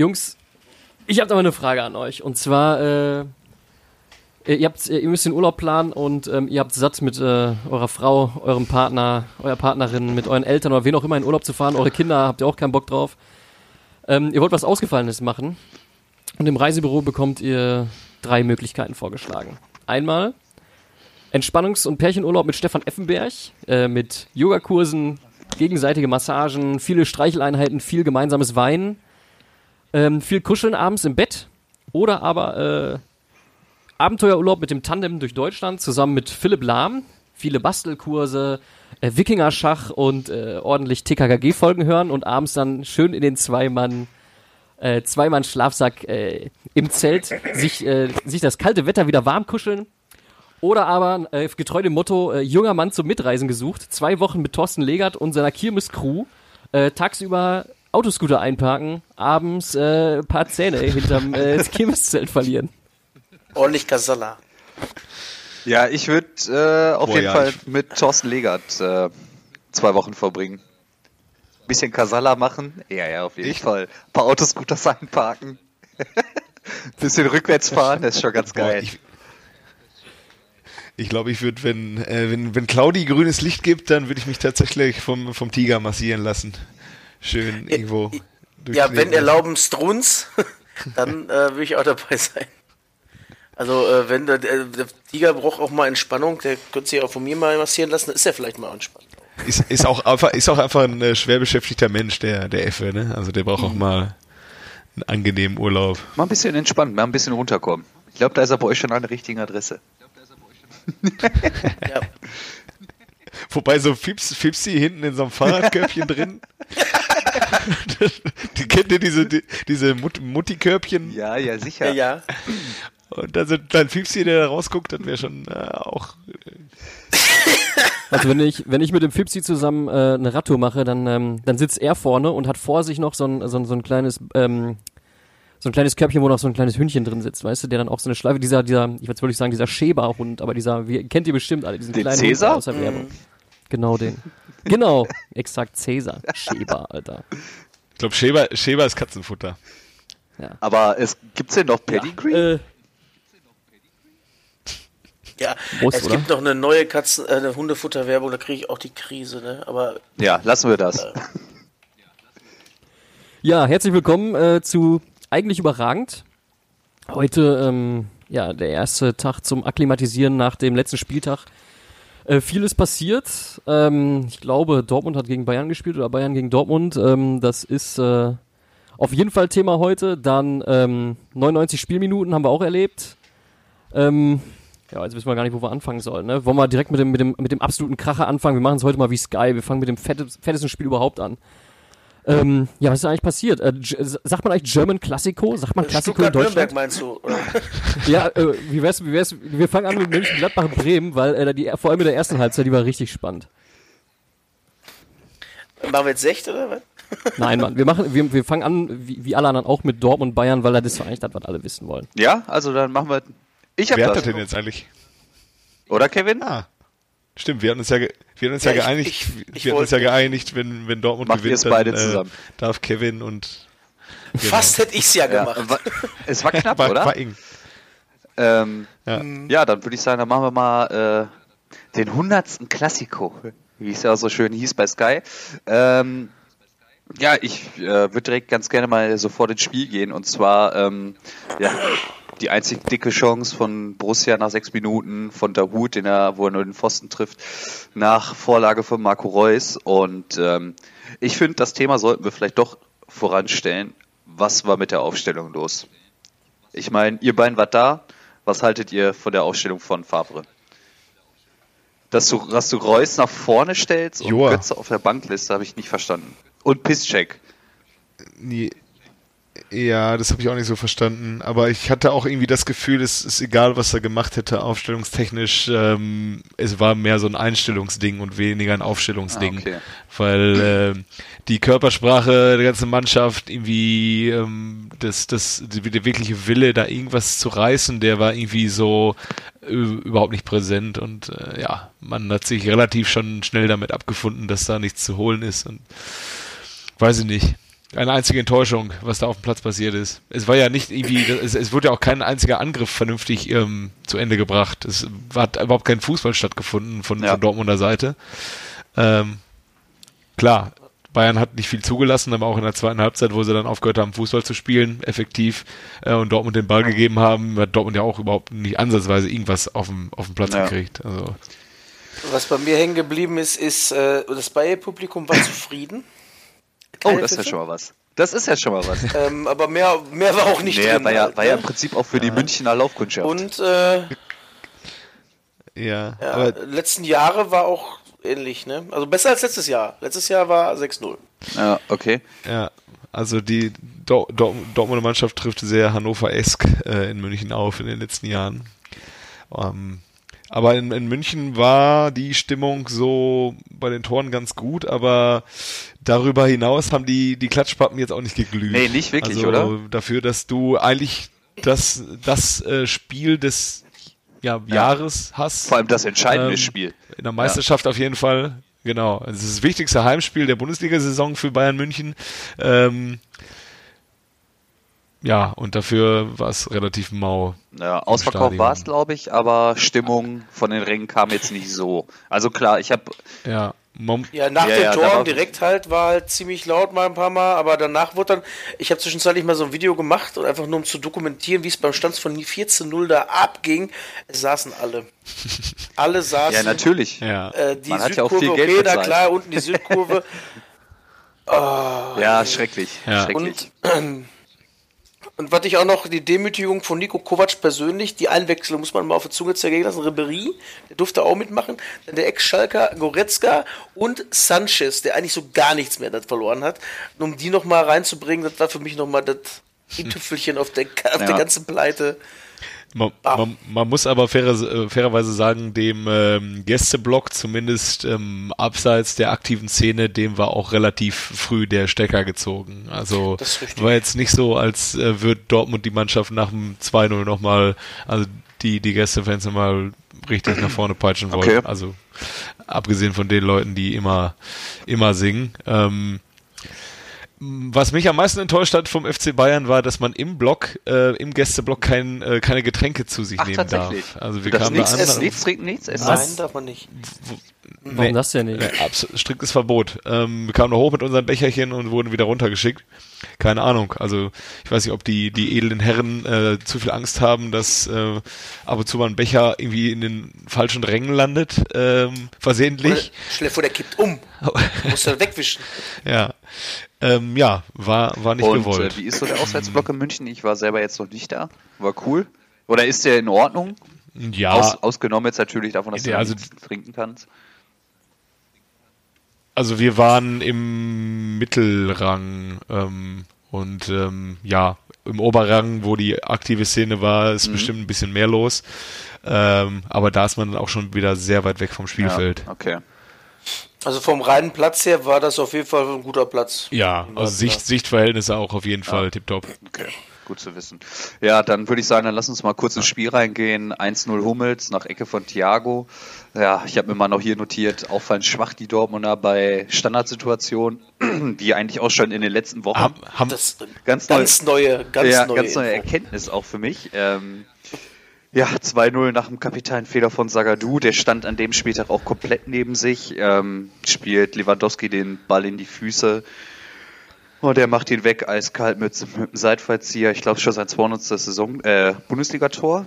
Jungs, ich habe da mal eine Frage an euch. Und zwar, äh, ihr, habt, ihr müsst den Urlaub planen und ähm, ihr habt satt mit äh, eurer Frau, eurem Partner, eurer Partnerin, mit euren Eltern oder wen auch immer in Urlaub zu fahren. Eure Kinder habt ihr auch keinen Bock drauf. Ähm, ihr wollt was Ausgefallenes machen. Und im Reisebüro bekommt ihr drei Möglichkeiten vorgeschlagen. Einmal Entspannungs- und Pärchenurlaub mit Stefan Effenberg, äh, mit Yogakursen, gegenseitige Massagen, viele Streicheleinheiten, viel gemeinsames Weinen, ähm, viel Kuscheln abends im Bett oder aber äh, Abenteuerurlaub mit dem Tandem durch Deutschland zusammen mit Philipp Lahm, viele Bastelkurse, äh, Wikingerschach und äh, ordentlich TKKG-Folgen hören und abends dann schön in den Zweimann äh, Zweimann Schlafsack äh, im Zelt sich, äh, sich das kalte Wetter wieder warm kuscheln. Oder aber, äh, getreu dem Motto, äh, junger Mann zum Mitreisen gesucht, zwei Wochen mit Thorsten Legert und seiner Kirmes-Crew, tagsüber Autoscooter einparken, abends äh, paar Zähne hinterm äh, Kirmeszelt verlieren. Ordentlich Kasala. Ja, ich würde äh, auf Boah, jeden ja, Fall mit Thorsten Legert äh, zwei Wochen verbringen. Bisschen Kasala machen, ja, ja, auf jeden ich? Fall. Ein paar Autoscooters einparken. Bisschen rückwärts fahren, das ist schon ganz geil. Boah, ich, ich glaube, ich würde, wenn, äh, wenn, wenn Claudi grünes Licht gibt, dann würde ich mich tatsächlich vom, vom Tiger massieren lassen. Schön irgendwo. Ja, wenn erlauben Struns, dann äh, würde ich auch dabei sein. Also, äh, wenn der, der, der, Tiger braucht auch mal Entspannung, der könnte sich auch von mir mal massieren lassen, ist er vielleicht mal entspannt. Ist, ist, auch einfach, ist auch einfach ein äh, schwer beschäftigter Mensch, der, der Effe, ne? Also der braucht mhm. auch mal einen angenehmen Urlaub. Mal ein bisschen entspannen, mal ein bisschen runterkommen. Ich glaube, da ist er bei euch schon an der richtigen Adresse ja. Wobei so Fips, Fipsi hinten in so einem Fahrradkörbchen drin. die kennt ihr diese, die, diese Mut, Mutti-Körbchen? Ja, ja, sicher. Ja, ja. Und dann, sind, dann Fipsi, der da rausguckt, dann wäre schon äh, auch. Äh, also wenn ich, wenn ich mit dem Fipsi zusammen äh, eine Radtour mache, dann, ähm, dann sitzt er vorne und hat vor sich noch so ein, so ein, so ein kleines ähm, so ein kleines Körbchen, wo noch so ein kleines Hündchen drin sitzt, weißt du, der dann auch so eine Schleife, dieser, dieser, ich würde wirklich sagen, dieser Schäberhund, aber dieser, wie, kennt ihr bestimmt alle, diesen den kleinen Cäsar? Hund aus der Werbung. Genau den. Genau, exakt Cäsar, Schäber, Alter. Ich glaube, Schäber, Schäber ist Katzenfutter. Ja. Aber es gibt's denn noch Pedigree? Ja, äh, ja, Muss, es oder? gibt noch eine neue Katzen, äh, eine Hundefutterwerbung, da kriege ich auch die Krise, ne? Aber ja, lassen wir das. Äh, ja, herzlich willkommen äh, zu eigentlich überragend. Heute, ähm, ja, der erste Tag zum Akklimatisieren nach dem letzten Spieltag. Äh, vieles passiert. Ähm, ich glaube, Dortmund hat gegen Bayern gespielt oder Bayern gegen Dortmund. Ähm, das ist äh, auf jeden Fall Thema heute. Dann ähm, 99 Spielminuten haben wir auch erlebt. Ähm, ja, jetzt wissen wir gar nicht, wo wir anfangen sollen. Ne? Wollen wir direkt mit dem, mit dem, mit dem absoluten Kracher anfangen? Wir machen es heute mal wie Sky. Wir fangen mit dem fettesten Spiel überhaupt an. Ähm, ja, was ist eigentlich passiert? Äh, sagt man eigentlich German Classico? Sagt man Classico in Deutschland? meinst du? Oder? ja, äh, wie wär's, wie wär's, wir fangen an mit München Gladbach und Bremen, weil äh, die, vor allem in der ersten Halbzeit, die war richtig spannend. Machen wir jetzt 6 oder was? Nein, Mann, wir machen, wir, wir fangen an, wie, wie alle anderen auch mit Dortmund Bayern, weil das ist eigentlich das, was alle wissen wollen. Ja, also dann machen wir. Ich hab Wer hat das denn jetzt eigentlich? Oder Kevin? Ah. Stimmt, wir hatten uns ja, wir hatten uns ja, ja geeinigt, ich, ich, wir hatten uns ja geeinigt, wenn, wenn Dortmund gewinnt, dann beide äh, darf Kevin und genau. Fast hätte ich es ja gemacht. Ja, war, es war knapp, war, oder? War eng. Ähm, ja. ja. dann würde ich sagen, dann machen wir mal äh, den hundertsten Klassiko, wie es ja so schön hieß bei Sky. Ähm, ja, ich äh, würde direkt ganz gerne mal sofort ins Spiel gehen und zwar ähm, ja, die einzig dicke Chance von Borussia nach sechs Minuten von Dahut, den er, wo er nur den Pfosten trifft, nach Vorlage von Marco Reus. Und ähm, ich finde, das Thema sollten wir vielleicht doch voranstellen. Was war mit der Aufstellung los? Ich meine, ihr beiden wart da. Was haltet ihr von der Aufstellung von Favre? Dass du, dass du Reus nach vorne stellst und Joa. Götze auf der Bankliste, habe ich nicht verstanden. Und Pisscheck. Nee, ja, das habe ich auch nicht so verstanden. Aber ich hatte auch irgendwie das Gefühl, es ist egal, was er gemacht hätte, aufstellungstechnisch. Ähm, es war mehr so ein Einstellungsding und weniger ein Aufstellungsding. Ah, okay. Weil äh, die Körpersprache der ganzen Mannschaft, irgendwie ähm, das, das, der wirkliche Wille, da irgendwas zu reißen, der war irgendwie so äh, überhaupt nicht präsent. Und äh, ja, man hat sich relativ schon schnell damit abgefunden, dass da nichts zu holen ist. Und weiß ich nicht eine einzige Enttäuschung, was da auf dem Platz passiert ist. Es war ja nicht irgendwie, es, es wurde ja auch kein einziger Angriff vernünftig ähm, zu Ende gebracht. Es hat überhaupt kein Fußball stattgefunden von, ja. von Dortmunder Seite. Ähm, klar, Bayern hat nicht viel zugelassen, aber auch in der zweiten Halbzeit, wo sie dann aufgehört haben, Fußball zu spielen, effektiv, äh, und Dortmund den Ball gegeben haben, hat Dortmund ja auch überhaupt nicht ansatzweise irgendwas auf dem, auf dem Platz ja. gekriegt. Also. Was bei mir hängen geblieben ist, ist, äh, das Bayer-Publikum war zufrieden. Keine oh, das Pfiffe. ist ja schon mal was. Das ist ja schon mal was. Ähm, aber mehr, mehr war auch nicht mehr drin. War ja, halt, war ja im? Prinzip auch für die Münchner Laufkundschaft. Und äh, ja, ja aber letzten Jahre war auch ähnlich, ne? Also besser als letztes Jahr. Letztes Jahr war 6-0. Ja, okay. Ja, also die Dor Dor Dortmunder Mannschaft trifft sehr Hannover-esk äh, in München auf in den letzten Jahren. Ähm, aber in, in München war die Stimmung so bei den Toren ganz gut, aber darüber hinaus haben die, die Klatschpappen jetzt auch nicht geglüht. Nee, nicht wirklich, also oder? Dafür, dass du eigentlich das, das äh, Spiel des ja, Jahres hast. Vor allem das entscheidende ähm, Spiel. In der Meisterschaft ja. auf jeden Fall. Genau. Also das ist das wichtigste Heimspiel der Bundesliga-Saison für Bayern München. Ähm, ja, und dafür war es relativ mau. Ja, Ausverkauf war es, glaube ich, aber Stimmung von den Rängen kam jetzt nicht so. Also klar, ich habe. Ja. Mom ja, nach ja, den ja, Toren direkt halt war halt ziemlich laut mal ein paar Mal, aber danach wurde dann, ich habe zwischenzeitlich mal so ein Video gemacht und einfach nur um zu dokumentieren, wie es beim Stand von 14-0 da abging. Es saßen alle. alle saßen. Ja, natürlich. Ja. Äh, die Man Südkurve, hat ja auch viel Geld okay, da klar, unten die Südkurve. oh, ja, schrecklich. Ja. schrecklich. Und, äh, und was ich auch noch, die Demütigung von Nico Kovac persönlich, die Einwechslung muss man mal auf die Zunge zergehen lassen. Ribery, der durfte auch mitmachen. Dann der Ex-Schalker Goretzka und Sanchez, der eigentlich so gar nichts mehr verloren hat. Und um die nochmal reinzubringen, das war für mich nochmal das i-Tüpfelchen auf, der, auf ja. der ganzen Pleite. Man, ah. man, man, muss aber fairer, äh, fairerweise sagen, dem ähm, Gästeblock, zumindest ähm, abseits der aktiven Szene, dem war auch relativ früh der Stecker gezogen. Also war jetzt nicht so, als äh, würde Dortmund die Mannschaft nach dem 2-0 nochmal, also die, die Gästefans nochmal richtig nach vorne peitschen wollen. Okay. Also abgesehen von den Leuten, die immer, immer singen. Ähm, was mich am meisten enttäuscht hat vom FC Bayern war, dass man im Block, äh, im Gästeblock kein, äh, keine Getränke zu sich Ach, nehmen darf. Also wir kamen nichts, da an. Essen, nichts trinken, nichts essen. Nein, darf man nicht. Warum nee, das denn nicht? Nee, striktes Verbot. Ähm, wir kamen da hoch mit unseren Becherchen und wurden wieder runtergeschickt. Keine Ahnung. Also ich weiß nicht, ob die, die edlen Herren äh, zu viel Angst haben, dass äh, ab und zu mal ein Becher irgendwie in den falschen Rängen landet, ähm, versehentlich. Stell dir vor, der kippt um. Muss er wegwischen. ja. Ähm, ja, war, war nicht Und, gewollt. Äh, wie ist so der Auswärtsblock in München? Ich war selber jetzt noch nicht da. War cool. Oder ist der in Ordnung? Ja. Aus, ausgenommen jetzt natürlich davon, dass du also, trinken kannst. Also wir waren im Mittelrang ähm, und ähm, ja, im Oberrang, wo die aktive Szene war, ist mhm. bestimmt ein bisschen mehr los. Ähm, aber da ist man dann auch schon wieder sehr weit weg vom Spielfeld. Ja, okay. Also vom reinen Platz her war das auf jeden Fall ein guter Platz. Ja, also Sicht, Sichtverhältnisse auch auf jeden ja. Fall tipptopp. Okay, gut zu wissen. Ja, dann würde ich sagen, dann lass uns mal kurz ins Spiel reingehen. 1-0 Hummels nach Ecke von Thiago. Ja, ich habe mir mal noch hier notiert, auffallend schwach die Dortmunder bei Standardsituationen, wie eigentlich auch schon in den letzten Wochen. Haben, haben das ganz, ganz neue, ganz ja, neue, ganz neue Erkenntnis auch für mich. Ähm, ja, 2-0 nach dem Kapitänfehler von Sagadu. Der stand an dem Spieltag auch komplett neben sich. Ähm, spielt Lewandowski den Ball in die Füße. Und der macht ihn weg, eiskalt mit, mit dem Seitfallzieher. Ich glaube schon sein 200. Saison, äh, Bundesligator.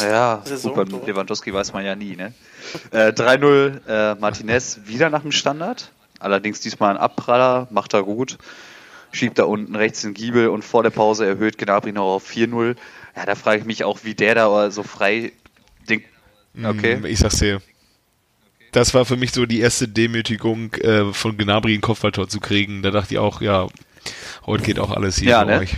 Ja, gut, beim Lewandowski weiß man ja nie, ne? Äh, 3-0 äh, Martinez wieder nach dem Standard. Allerdings diesmal ein Abpraller, macht er gut. Schiebt da unten rechts den Giebel und vor der Pause erhöht Gnabry noch auf 4-0. Ja, da frage ich mich auch, wie der da so frei. Den, okay. Mm, ich sag's dir. Das war für mich so die erste Demütigung, äh, von Gnabry ein Kopfballtor zu kriegen. Da dachte ich auch, ja, heute geht auch alles hier ja, ne? euch.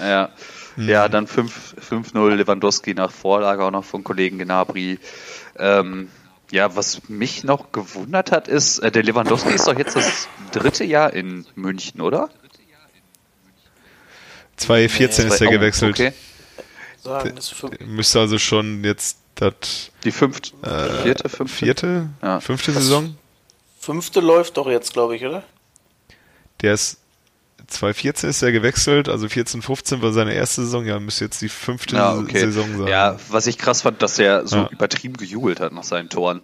Ja. Mhm. Ja, dann 5-0 Lewandowski nach Vorlage auch noch von Kollegen Gnabry. Ähm, ja, was mich noch gewundert hat, ist, äh, der Lewandowski ist doch jetzt das dritte Jahr in München, oder? 2014 nee, ist er gewechselt. Okay. Müsste also schon jetzt das. Die fünfte, äh, vierte, fünfte? Vierte? Ja. Fünfte Saison? Fünfte läuft doch jetzt, glaube ich, oder? Der ist 2014 ist er gewechselt, also 14, 15 war seine erste Saison, ja, müsste jetzt die fünfte ja, okay. Saison sein. Ja, was ich krass fand, dass er so ja. übertrieben gejubelt hat nach seinen Toren.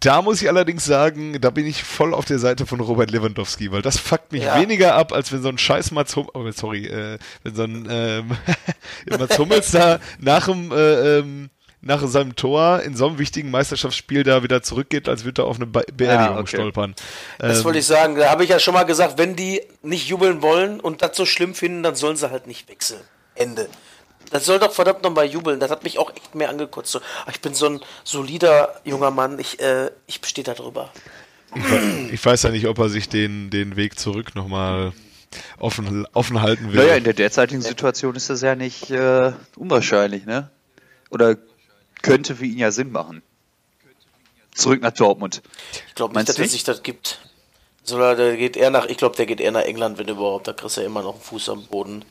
Da muss ich allerdings sagen, da bin ich voll auf der Seite von Robert Lewandowski, weil das fuckt mich ja. weniger ab, als wenn so ein scheiß Mats Hummels, oh, sorry, äh, wenn so ein ähm, Mats Hummels da nach dem äh, ähm, nach seinem Tor in so einem wichtigen Meisterschaftsspiel da wieder zurückgeht, als würde er auf eine Be Beerdigung ja, okay. stolpern. Das ähm, wollte ich sagen. Da habe ich ja schon mal gesagt, wenn die nicht jubeln wollen und das so schlimm finden, dann sollen sie halt nicht wechseln. Ende. Das soll doch verdammt nochmal jubeln. Das hat mich auch echt mehr angekotzt. So, ich bin so ein solider junger Mann. Ich, äh, ich bestehe da drüber. Ich, ich, weiß ja nicht, ob er sich den, den Weg zurück nochmal offen, offen halten will. Naja, in der derzeitigen Situation ist das ja nicht äh, unwahrscheinlich, ne? Oder könnte für ihn ja Sinn machen. Zurück nach Dortmund. Ich glaube nicht, dass er sich das gibt. Sondern der geht eher nach, ich glaube, der geht eher nach England, wenn überhaupt. Da kriegst du ja immer noch einen Fuß am Boden.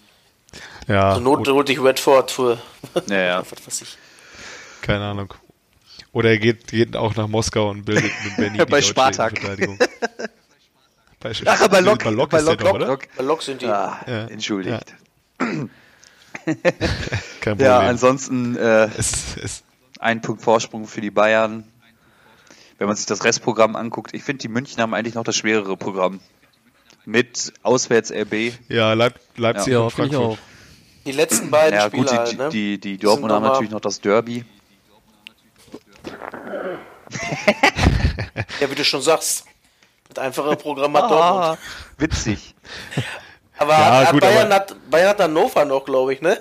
Ja. Zur Not holt dich Redford für. Ja, ja. was weiß ich. Keine Ahnung. Oder er geht, geht auch nach Moskau und bildet mit Benny Bei Spartak. bei Ach, bei Lok, bei Lok, bei Lok, Lok, Lok, Bei Lok sind die. Ah, ja. Entschuldigt. Ja. Kein Problem. Ja, ansonsten äh, es, es, ein Punkt Vorsprung für die Bayern. Wenn man sich das Restprogramm anguckt, ich finde, die München haben eigentlich noch das schwerere Programm. Mit auswärts RB. Ja, Leip Leipzig ja, und Frankfurt. Die letzten beiden ja, Spiele gut, die, halt, ne? die, die, die Dortmund haben natürlich noch das Derby. ja, wie du schon sagst. Das einfache Programm hat Dortmund. Ah, witzig. Aber, ja, hat, gut, Bayern, aber hat Bayern hat Hannover noch, glaube ich, ne?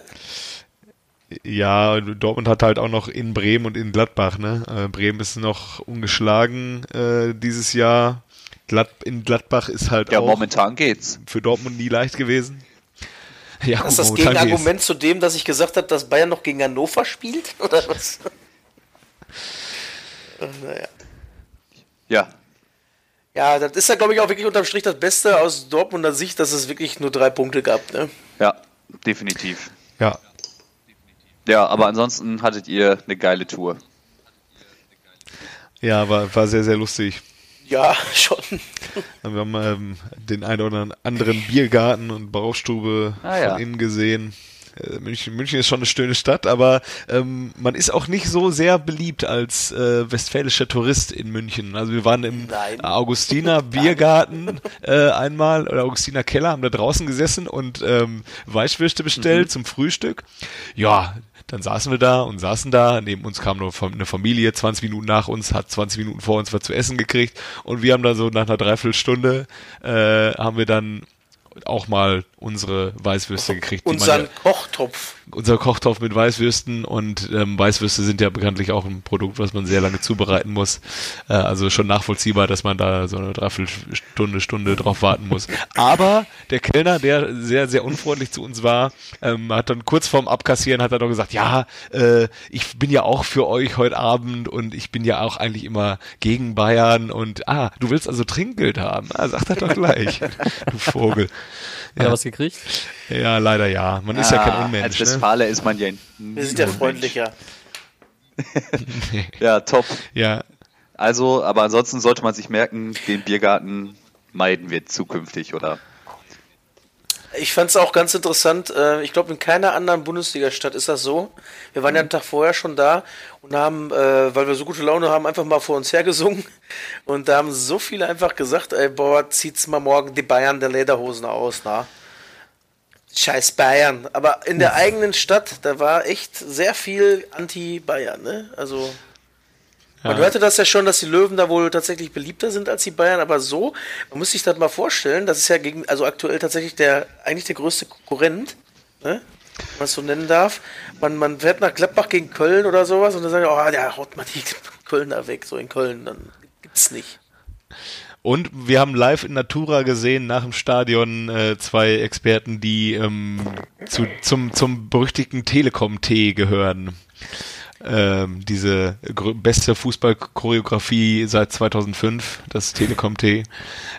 Ja, Dortmund hat halt auch noch in Bremen und in Gladbach, ne? Äh, Bremen ist noch ungeschlagen äh, dieses Jahr. Glad in Gladbach ist halt ja, auch momentan geht's. für Dortmund nie leicht gewesen. Ja, ist das Gegenargument zu dem, dass ich gesagt habe, dass Bayern noch gegen Hannover spielt? Oder was? naja. Ja. Ja, das ist ja, glaube ich, auch wirklich unterm Strich das Beste aus Dortmunder Sicht, dass es wirklich nur drei Punkte gab. Ne? Ja, definitiv. Ja, ja, aber ansonsten hattet ihr eine geile Tour. Ja, war, war sehr, sehr lustig. Ja, schon. Wir haben ähm, den einen oder anderen Biergarten und Baustube ah, ja. von innen gesehen. Äh, München, München ist schon eine schöne Stadt, aber ähm, man ist auch nicht so sehr beliebt als äh, westfälischer Tourist in München. Also wir waren im Nein. Augustiner Biergarten äh, einmal oder Augustiner Keller, haben da draußen gesessen und ähm, Weißwürste bestellt mhm. zum Frühstück. Ja, dann saßen wir da und saßen da. Neben uns kam noch eine Familie, 20 Minuten nach uns, hat 20 Minuten vor uns was zu essen gekriegt. Und wir haben dann so nach einer Dreiviertelstunde, äh, haben wir dann auch mal unsere Weißwürste gekriegt. Unseren Kochtopf. Unser Kochtopf mit Weißwürsten und ähm, Weißwürste sind ja bekanntlich auch ein Produkt, was man sehr lange zubereiten muss. Äh, also schon nachvollziehbar, dass man da so eine Dreiviertelstunde, Stunde drauf warten muss. Aber der Kellner, der sehr, sehr unfreundlich zu uns war, ähm, hat dann kurz vorm Abkassieren hat er doch gesagt, ja, äh, ich bin ja auch für euch heute Abend und ich bin ja auch eigentlich immer gegen Bayern und ah, du willst also Trinkgeld haben. Ah, sagt er doch gleich, du Vogel. Ja, was gekriegt? Ja, leider ja. Man ist ja kein ah, Unmensch. Als Westfale ne? ist man ja Wir sind ja freundlicher. ja, top. Ja. Also, aber ansonsten sollte man sich merken, den Biergarten meiden wir zukünftig, oder? Ich fand es auch ganz interessant. Äh, ich glaube, in keiner anderen Bundesliga-Stadt ist das so. Wir waren ja einen Tag vorher schon da und haben, äh, weil wir so gute Laune haben, einfach mal vor uns hergesungen. Und da haben so viele einfach gesagt, ey, boah, zieht's mal morgen die Bayern der Lederhosen aus, na. Scheiß Bayern. Aber in der eigenen Stadt, da war echt sehr viel Anti-Bayern, ne? Also. Man hörte das ja schon, dass die Löwen da wohl tatsächlich beliebter sind als die Bayern, aber so, man muss sich das mal vorstellen, das ist ja gegen, also aktuell tatsächlich der, eigentlich der größte Konkurrent, ne? wenn man es so nennen darf. Man, man fährt nach Gladbach gegen Köln oder sowas und dann sagen, oh, der haut mal die Kölner weg, so in Köln, dann gibt's nicht. Und wir haben live in Natura gesehen, nach dem Stadion, äh, zwei Experten, die ähm, zu, zum, zum berüchtigten Telekom-T gehören ähm, diese beste Fußballchoreografie seit 2005, das Telekom T.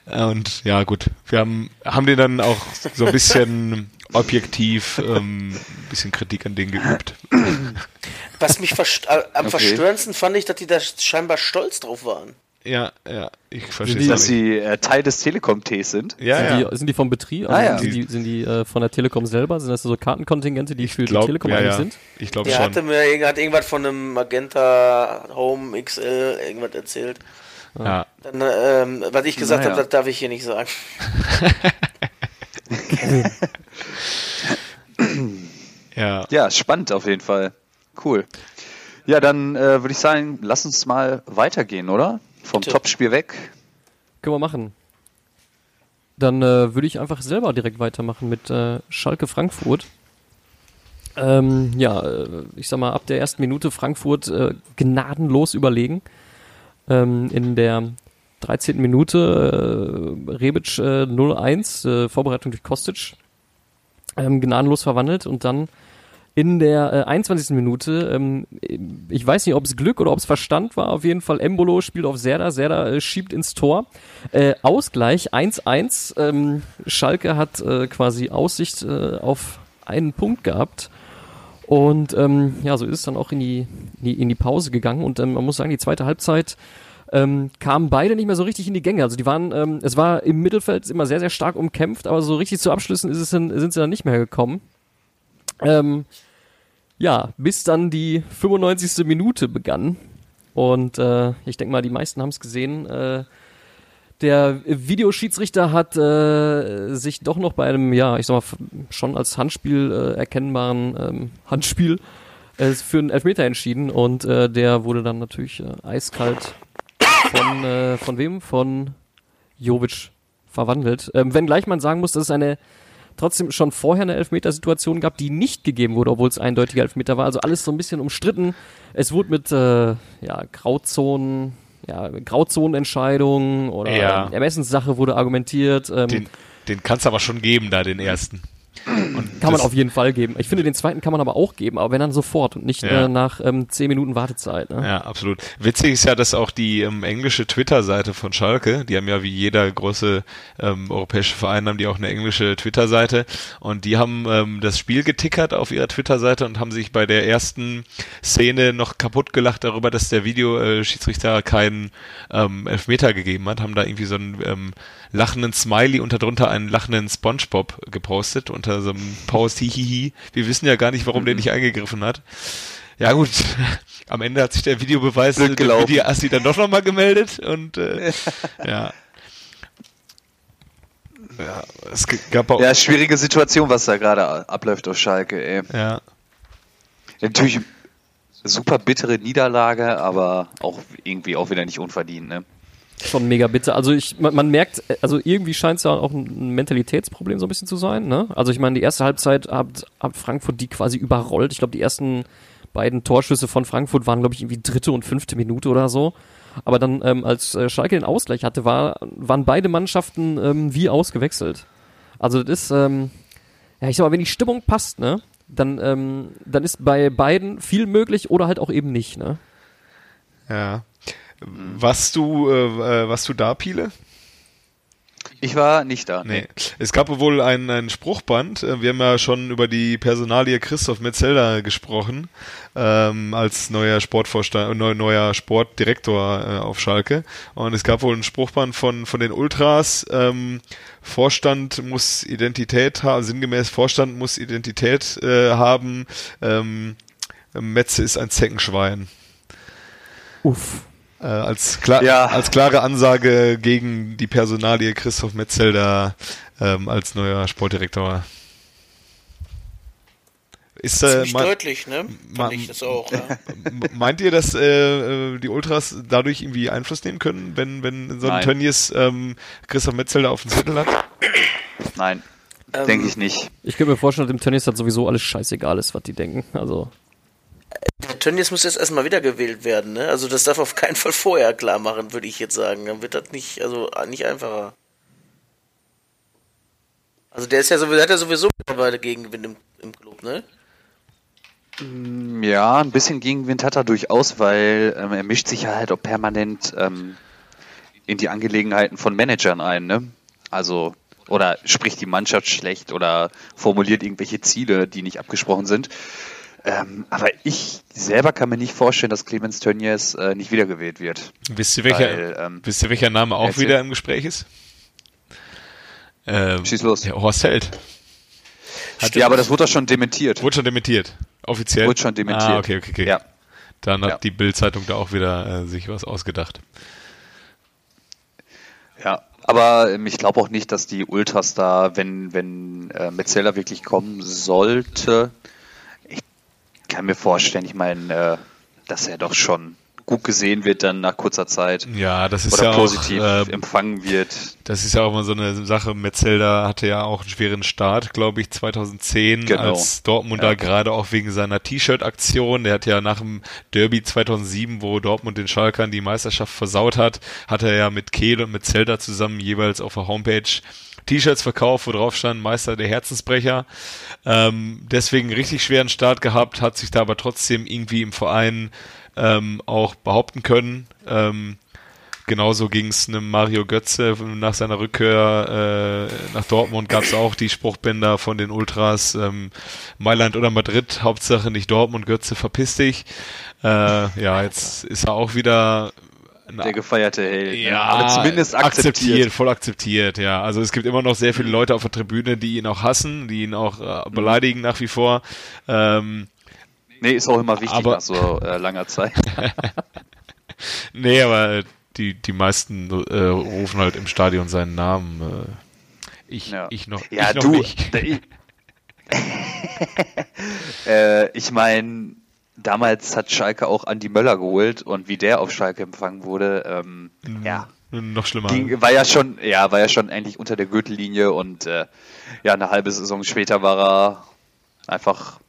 Und ja, gut, wir haben, haben den dann auch so ein bisschen objektiv ähm, ein bisschen Kritik an denen geübt. Was mich verst äh, am okay. verstörendsten fand ich, dass die da scheinbar stolz drauf waren. Ja, ja, ich verstehe sind Dass sie äh, Teil des Telekom-Ts sind? Ja, sind, ja. Die, sind die vom Betrieb? Also ah, ja. Sind die, sind die äh, von der Telekom selber? Sind das so Kartenkontingente, die für glaub, die Telekom ja, ja. sind? Ich glaube schon. Hatte mir, hat irgendwas von einem Magenta Home XL irgendwas erzählt. Ja. Dann, ähm, was ich gesagt naja. habe, das darf ich hier nicht sagen. ja. ja, spannend auf jeden Fall. Cool. Ja, dann äh, würde ich sagen, lass uns mal weitergehen, oder? Vom Topspiel weg. Können wir machen. Dann äh, würde ich einfach selber direkt weitermachen mit äh, Schalke Frankfurt. Ähm, ja, äh, ich sag mal, ab der ersten Minute Frankfurt äh, gnadenlos überlegen. Ähm, in der 13. Minute äh, Rebic 0-1, Vorbereitung durch Kostic, ähm, gnadenlos verwandelt und dann in der äh, 21. Minute, ähm, ich weiß nicht, ob es Glück oder ob es Verstand war, auf jeden Fall Embolo spielt auf Serda, Serda äh, schiebt ins Tor. Äh, Ausgleich 1-1, ähm, Schalke hat äh, quasi Aussicht äh, auf einen Punkt gehabt. Und ähm, ja, so ist es dann auch in die, in die, in die Pause gegangen. Und ähm, man muss sagen, die zweite Halbzeit ähm, kamen beide nicht mehr so richtig in die Gänge. Also die waren, ähm, es war im Mittelfeld immer sehr, sehr stark umkämpft, aber so richtig zu Abschlüssen ist es sind sie dann nicht mehr gekommen. Ähm, ja, bis dann die 95. Minute begann. Und äh, ich denke mal, die meisten haben es gesehen. Äh, der Videoschiedsrichter hat äh, sich doch noch bei einem, ja, ich sag mal, schon als Handspiel äh, erkennbaren ähm, Handspiel äh, für einen Elfmeter entschieden und äh, der wurde dann natürlich äh, eiskalt von, äh, von wem? Von Jovic verwandelt. Ähm, wenn gleich man sagen muss, das ist eine trotzdem schon vorher eine Elfmetersituation gab, die nicht gegeben wurde, obwohl es eindeutiger Elfmeter war. Also alles so ein bisschen umstritten. Es wurde mit äh, ja, Grauzonen, ja, Grauzonenentscheidungen oder ja. Ermessenssache wurde argumentiert. Ähm, den, den kann es aber schon geben, da den ersten. Und kann man auf jeden Fall geben. Ich finde, den zweiten kann man aber auch geben, aber wenn dann sofort und nicht ja. äh, nach ähm, zehn Minuten Wartezeit. Ne? Ja, absolut. Witzig ist ja, dass auch die ähm, englische Twitter-Seite von Schalke, die haben ja wie jeder große ähm, europäische Verein, haben die auch eine englische Twitter-Seite und die haben ähm, das Spiel getickert auf ihrer Twitter-Seite und haben sich bei der ersten Szene noch kaputt gelacht darüber, dass der Videoschiedsrichter keinen ähm, Elfmeter gegeben hat, haben da irgendwie so ein ähm, lachenden Smiley und darunter einen lachenden Spongebob gepostet unter so einem Post Hihihi. Wir wissen ja gar nicht, warum mhm. der nicht eingegriffen hat. Ja gut, am Ende hat sich der Videobeweis der Video-Assi dann doch nochmal gemeldet und äh, ja. Ja, es gab auch ja, schwierige Situation, was da gerade abläuft auf Schalke, ey. Ja. Natürlich super bittere Niederlage, aber auch irgendwie auch wieder nicht unverdient, ne? Schon mega bitter. Also ich, man, man merkt, also irgendwie scheint es ja auch ein Mentalitätsproblem so ein bisschen zu sein. Ne? Also ich meine, die erste Halbzeit hat, hat Frankfurt die quasi überrollt. Ich glaube, die ersten beiden Torschüsse von Frankfurt waren, glaube ich, irgendwie dritte und fünfte Minute oder so. Aber dann, ähm, als äh, Schalke den Ausgleich hatte, war, waren beide Mannschaften ähm, wie ausgewechselt. Also das ist, ähm, ja, ich sag mal, wenn die Stimmung passt, ne, dann, ähm, dann ist bei beiden viel möglich oder halt auch eben nicht, ne? Ja. Was du, äh, äh, was du da, Piele? Ich war nicht da. Nee. Es gab wohl ein, ein Spruchband. Äh, wir haben ja schon über die Personalie Christoph Metzelder gesprochen, ähm, als neuer Sportvorstand, äh, neuer, neuer Sportdirektor äh, auf Schalke. Und es gab wohl ein Spruchband von, von den Ultras. Ähm, Vorstand muss Identität haben, sinngemäß Vorstand muss Identität äh, haben. Ähm, Metze ist ein Zeckenschwein. Uff. Äh, als, klar, ja. als klare Ansage gegen die Personalie Christoph Metzelder ähm, als neuer Sportdirektor. Ist, äh, Ziemlich deutlich, ne? Fand ich das auch. Ja. Meint ihr, dass äh, die Ultras dadurch irgendwie Einfluss nehmen können, wenn, wenn so ein Tönnies ähm, Christoph Metzelder auf dem Zettel hat? Nein, ähm, denke ich nicht. Ich könnte mir vorstellen, dass dem Tönnies hat sowieso alles scheißegal ist, was die denken. Also der Tönnies muss jetzt erstmal wiedergewählt werden, ne? Also das darf auf keinen Fall vorher klar machen, würde ich jetzt sagen. Dann wird das nicht, also nicht einfacher. Also der ist ja sowieso, hat ja sowieso mittlerweile Gegenwind im, im Club, ne? Mm, ja, ein bisschen Gegenwind hat er durchaus, weil ähm, er mischt sich ja halt auch permanent ähm, in die Angelegenheiten von Managern ein, ne? Also, oder spricht die Mannschaft schlecht oder formuliert irgendwelche Ziele, die nicht abgesprochen sind. Ähm, aber ich selber kann mir nicht vorstellen, dass Clemens Tönnies äh, nicht wiedergewählt wird. Wisst ihr, welcher, Weil, ähm, wisst ihr, welcher Name auch wieder im Gespräch ist? Ähm, Schieß los. Ja, Horst Held. Hat ja, aber das wurde doch schon dementiert. Wurde schon dementiert. Offiziell. Wurde schon dementiert. Ah, okay, okay, okay. Ja. Dann hat ja. die Bild-Zeitung da auch wieder äh, sich was ausgedacht. Ja, aber ähm, ich glaube auch nicht, dass die Ultras da, wenn, wenn äh, Metzeler wirklich kommen sollte, kann mir vorstellen, ich meine, äh, dass er doch schon gut gesehen wird dann nach kurzer Zeit. Ja, das ist oder ja positiv auch, äh, empfangen wird. Das ist ja auch immer so eine Sache. Metzelder hatte ja auch einen schweren Start, glaube ich, 2010 genau. als Dortmunder ja. gerade auch wegen seiner T-Shirt-Aktion. Der hat ja nach dem Derby 2007, wo Dortmund den Schalkern die Meisterschaft versaut hat, hat er ja mit Kehl und mit Zelda zusammen jeweils auf der Homepage T-Shirts verkauft, wo drauf stand Meister der Herzensbrecher. Ähm, deswegen richtig schweren Start gehabt, hat sich da aber trotzdem irgendwie im Verein ähm, auch behaupten können. Ähm, genauso ging es einem Mario Götze nach seiner Rückkehr äh, nach Dortmund gab es auch die Spruchbänder von den Ultras ähm, Mailand oder Madrid, Hauptsache nicht Dortmund, Götze verpiss dich. Äh, ja, jetzt ist er auch wieder der gefeierte Held. Ne? Ja, Oder zumindest akzeptiert. akzeptiert. Voll akzeptiert, ja. Also es gibt immer noch sehr viele Leute auf der Tribüne, die ihn auch hassen, die ihn auch äh, beleidigen nach wie vor. Ähm, Nee, ist auch immer wichtig aber, nach so äh, langer Zeit. nee, aber die, die meisten äh, rufen halt im Stadion seinen Namen. Äh, ich, ja. ich noch, ja, ich noch du, nicht. Ich, äh, ich meine, damals hat Schalke auch Andi Möller geholt und wie der auf Schalke empfangen wurde, ähm, mhm. ja. Noch schlimmer. Ging, war ja schon, ja, war ja schon endlich unter der Gürtellinie und äh, ja, eine halbe Saison später war er einfach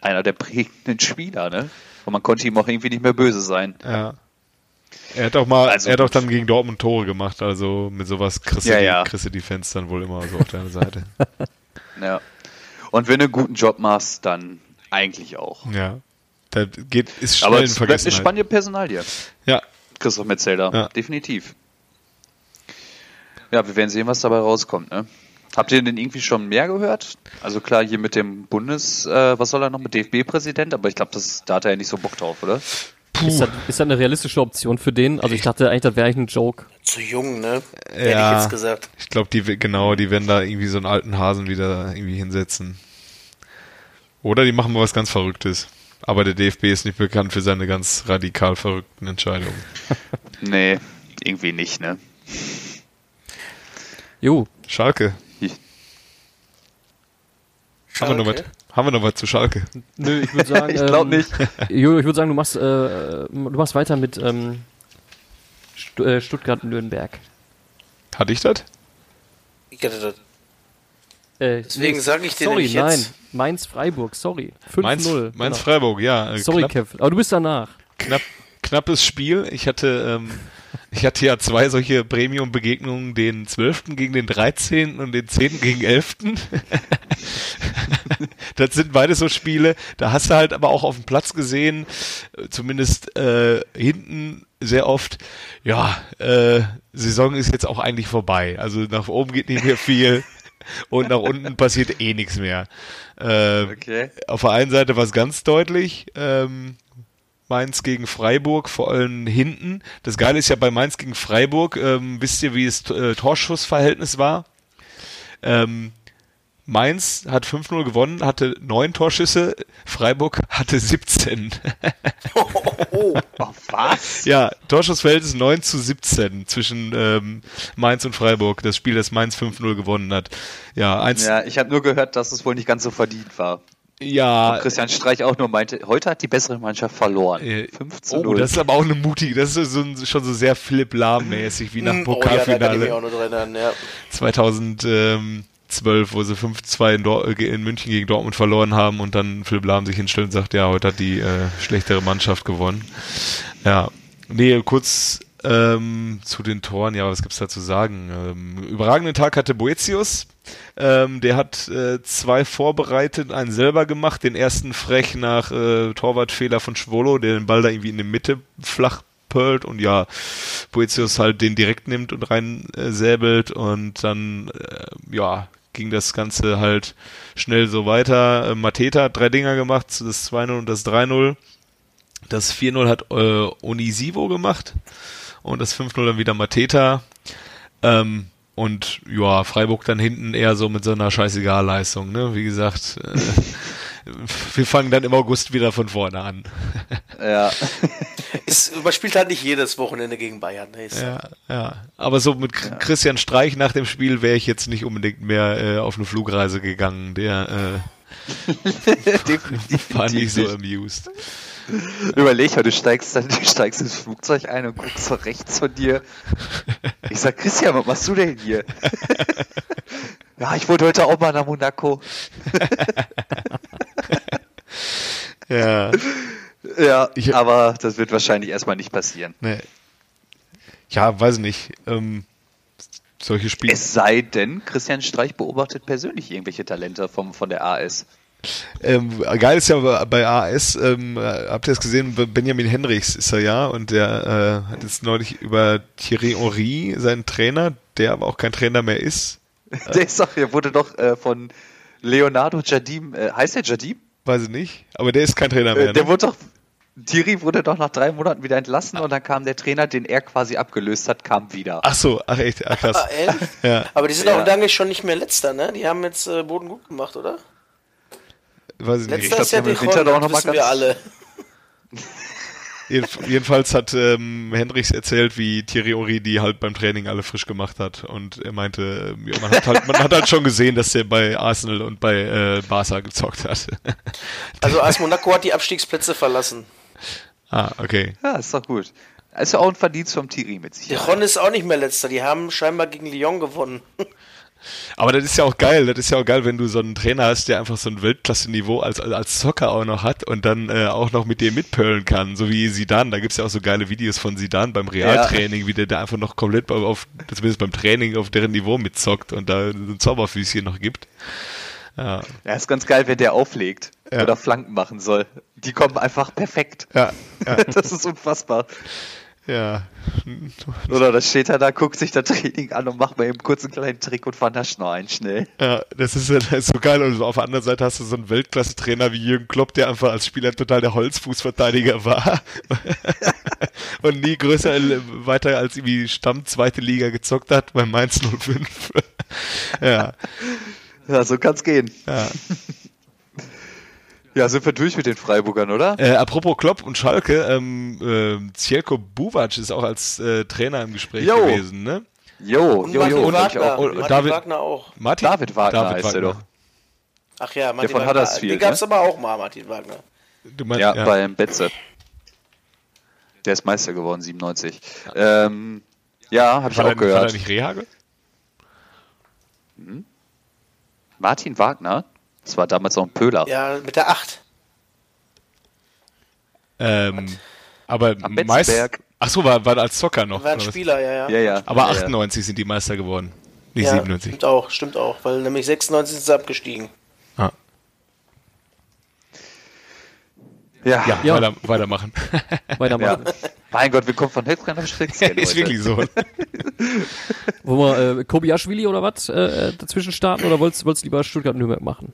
einer der prägenden Spieler, ne? Und man konnte ihm auch irgendwie nicht mehr böse sein. Ja. Er hat auch mal, also er hat auch dann gegen Dortmund Tore gemacht, also mit sowas kriegst ja, ja. die, die Fans dann wohl immer so auf deiner Seite. ja. Und wenn du einen guten Job machst, dann eigentlich auch. Ja. Da geht, ist schnell Aber es bleibt eine spannende Personalie. Ja. Christoph Metzelder, ja. definitiv. Ja, wir werden sehen, was dabei rauskommt, ne? Habt ihr denn irgendwie schon mehr gehört? Also klar, hier mit dem Bundes, äh, was soll er noch mit DFB-Präsident, aber ich glaube, da hat er ja nicht so Bock drauf, oder? Puh. Ist das, ist das eine realistische Option für den? Also ich dachte eigentlich, das wäre eigentlich ein Joke. Zu jung, ne? Ja, Hätte ich jetzt gesagt. Ich glaube, die genau, die werden da irgendwie so einen alten Hasen wieder irgendwie hinsetzen. Oder die machen mal was ganz Verrücktes. Aber der DFB ist nicht bekannt für seine ganz radikal verrückten Entscheidungen. nee, irgendwie nicht, ne? Jo. Schalke. Haben wir, noch was, haben wir noch was zu Schalke? Nö, ich würde sagen. ich glaube ähm, nicht. Jo, ich würde sagen, du machst, äh, du machst weiter mit ähm, äh, Stuttgart-Nürnberg. Hatte ich das? Ich hatte das. Äh, Deswegen nee, sage ich dir sorry, nein. Jetzt. Mainz-Freiburg, sorry. 5-0. Mainz-Freiburg, Mainz genau. ja. Äh, sorry, knapp, Kev. Aber du bist danach. Knapp, knappes Spiel. Ich hatte ähm, ich hatte ja zwei solche Premium-Begegnungen, den 12. gegen den 13. und den 10. gegen 11. das sind beide so Spiele, da hast du halt aber auch auf dem Platz gesehen, zumindest äh, hinten sehr oft, ja, äh, Saison ist jetzt auch eigentlich vorbei. Also nach oben geht nicht mehr viel. Und nach unten passiert eh nichts mehr. Äh, okay. Auf der einen Seite war es ganz deutlich, ähm, Mainz gegen Freiburg, vor allem hinten. Das Geile ist ja bei Mainz gegen Freiburg, ähm, wisst ihr, wie das äh, Torschussverhältnis war? Ähm, Mainz hat 5-0 gewonnen, hatte neun Torschüsse, Freiburg hatte 17. oh, oh, oh, was? Ja, Torschussverhältnis 9 zu 17 zwischen ähm, Mainz und Freiburg, das Spiel, das Mainz 5-0 gewonnen hat. Ja, eins ja ich habe nur gehört, dass es wohl nicht ganz so verdient war. Ja. Und Christian Streich auch nur meinte, heute hat die bessere Mannschaft verloren. Äh, 5 zu 0. Oh, das ist aber auch eine mutige, das ist so, schon so sehr Philipp Lahm-mäßig, wie nach Pokalfinale. Oh, ja, ja. 2012, wo sie 5-2 in, äh, in, München gegen Dortmund verloren haben und dann Philipp Lahm sich hinstellt und sagt, ja, heute hat die äh, schlechtere Mannschaft gewonnen. Ja. Nee, kurz ähm, zu den Toren, ja, was gibt's da zu sagen? Ähm, überragenden Tag hatte Boetius. Ähm, der hat äh, zwei vorbereitet, einen selber gemacht, den ersten frech nach äh, Torwartfehler von Schwolo, der den Ball da irgendwie in die Mitte flach pölt und ja, Boetius halt den direkt nimmt und rein äh, und dann, äh, ja, ging das Ganze halt schnell so weiter. Äh, Mateta hat drei Dinger gemacht, das 2-0 und das 3-0. Das 4-0 hat äh, Onisivo gemacht und das 5-0 dann wieder Mateta. Ähm, und ja, Freiburg dann hinten eher so mit so einer scheißegal Leistung, ne? Wie gesagt, äh, wir fangen dann im August wieder von vorne an. Ja. es, man spielt halt nicht jedes Wochenende gegen Bayern. Ne? Ja, ja. Aber so mit ja. Christian Streich nach dem Spiel wäre ich jetzt nicht unbedingt mehr äh, auf eine Flugreise gegangen. Der äh, war nicht so amused. Überleg mal, du steigst, dann, du steigst ins Flugzeug ein und guckst so rechts von dir. Ich sag, Christian, was machst du denn hier? ja, ich wollte heute auch mal nach Monaco. ja. Ja, ich, aber das wird wahrscheinlich erstmal nicht passieren. Nee. Ja, weiß nicht. Ähm, solche Spiele. Es sei denn, Christian Streich beobachtet persönlich irgendwelche Talente vom, von der AS. Ähm, geil ist ja bei AS, ähm, habt ihr es gesehen, Benjamin Henrichs ist er ja und der äh, hat jetzt neulich über Thierry Henry, seinen Trainer, der aber auch kein Trainer mehr ist. der ist doch, der wurde doch äh, von Leonardo Jardim, äh, heißt der Jardim? Weiß ich nicht, aber der ist kein Trainer mehr. Äh, der ne? wurde doch, Thierry wurde doch nach drei Monaten wieder entlassen und dann kam der Trainer, den er quasi abgelöst hat, kam wieder. Ach so, ach echt, ach krass. Ah, ja. Aber die sind ja. auch lange schon nicht mehr letzter, ne? Die haben jetzt äh, Boden gut gemacht, oder? Weiß ich nicht. Letzter ist ja die Winter doch noch mal ganz wir alle. Jedenfalls hat ähm, Hendricks erzählt, wie Thierry Ori die halt beim Training alle frisch gemacht hat. Und er meinte, ja, man, hat halt, man hat halt schon gesehen, dass er bei Arsenal und bei äh, Barca gezockt hat. also AS Monaco hat die Abstiegsplätze verlassen. Ah, okay. Ja, ist doch gut. Ist ja auch ein Verdienst vom Thierry mit sich. Der Ron ist auch nicht mehr letzter. Die haben scheinbar gegen Lyon gewonnen. Aber das ist ja auch geil, das ist ja auch geil, wenn du so einen Trainer hast, der einfach so ein Weltklasse-Niveau als, als Zocker auch noch hat und dann äh, auch noch mit dir mitpölen kann, so wie Sidan. Da gibt's ja auch so geile Videos von Sidan beim Realtraining, ja. wie der da einfach noch komplett auf, zumindest beim Training, auf deren Niveau mitzockt und da ein Zauberfüßchen noch gibt. Ja. ja, ist ganz geil, wenn der auflegt ja. oder Flanken machen soll. Die kommen einfach perfekt. Ja, ja. das ist unfassbar. Ja. Oder da steht er da, guckt sich das Training an und macht mal eben kurz einen kleinen Trick und vernascht noch einen schnell. Ja, das ist, das ist so geil. Und auf der anderen Seite hast du so einen Weltklasse-Trainer wie Jürgen Klopp, der einfach als Spieler total der Holzfußverteidiger war. und nie größer, weiter als irgendwie Stamm zweite Liga gezockt hat bei Mainz 05. ja. Ja, so kann's gehen. Ja. Ja, sind wir durch mit den Freiburgern, oder? Äh, apropos Klopp und Schalke, ähm, äh, Cielko Buvac ist auch als äh, Trainer im Gespräch jo. gewesen, ne? Jo, und jo, jo. Und Wagner. Auch, Martin David, Wagner auch. Martin? David Wagner David heißt Wagner. er doch. Ach ja, Martin Der von Wagner. Den gab's ne? aber auch mal, Martin Wagner. Du meinst, ja, ja, beim Betze. Der ist Meister geworden, 97. Ja, ähm, ja habe ich auch gehört. War er nicht Rehagel? Hm? Martin Wagner? Das war damals noch ein Pöhler. Ja, mit der 8. Ähm, aber meist. Ach so, war, war als Zocker noch. War ein Spieler, ja, ja. ja, ja. Aber ja, 98 sind die Meister geworden. Nicht ja, 97. Stimmt auch, stimmt auch, weil nämlich 96 sind sie abgestiegen. Ja, ja, ja. Weiter, weitermachen. weitermachen. Ja. Mein Gott, wir kommen von Hetzrennen auf Stricks. ist wirklich so. Wollen wir äh, Kobiaschwili oder was äh, dazwischen starten oder wolltest du lieber Stuttgart-Nürnberg machen?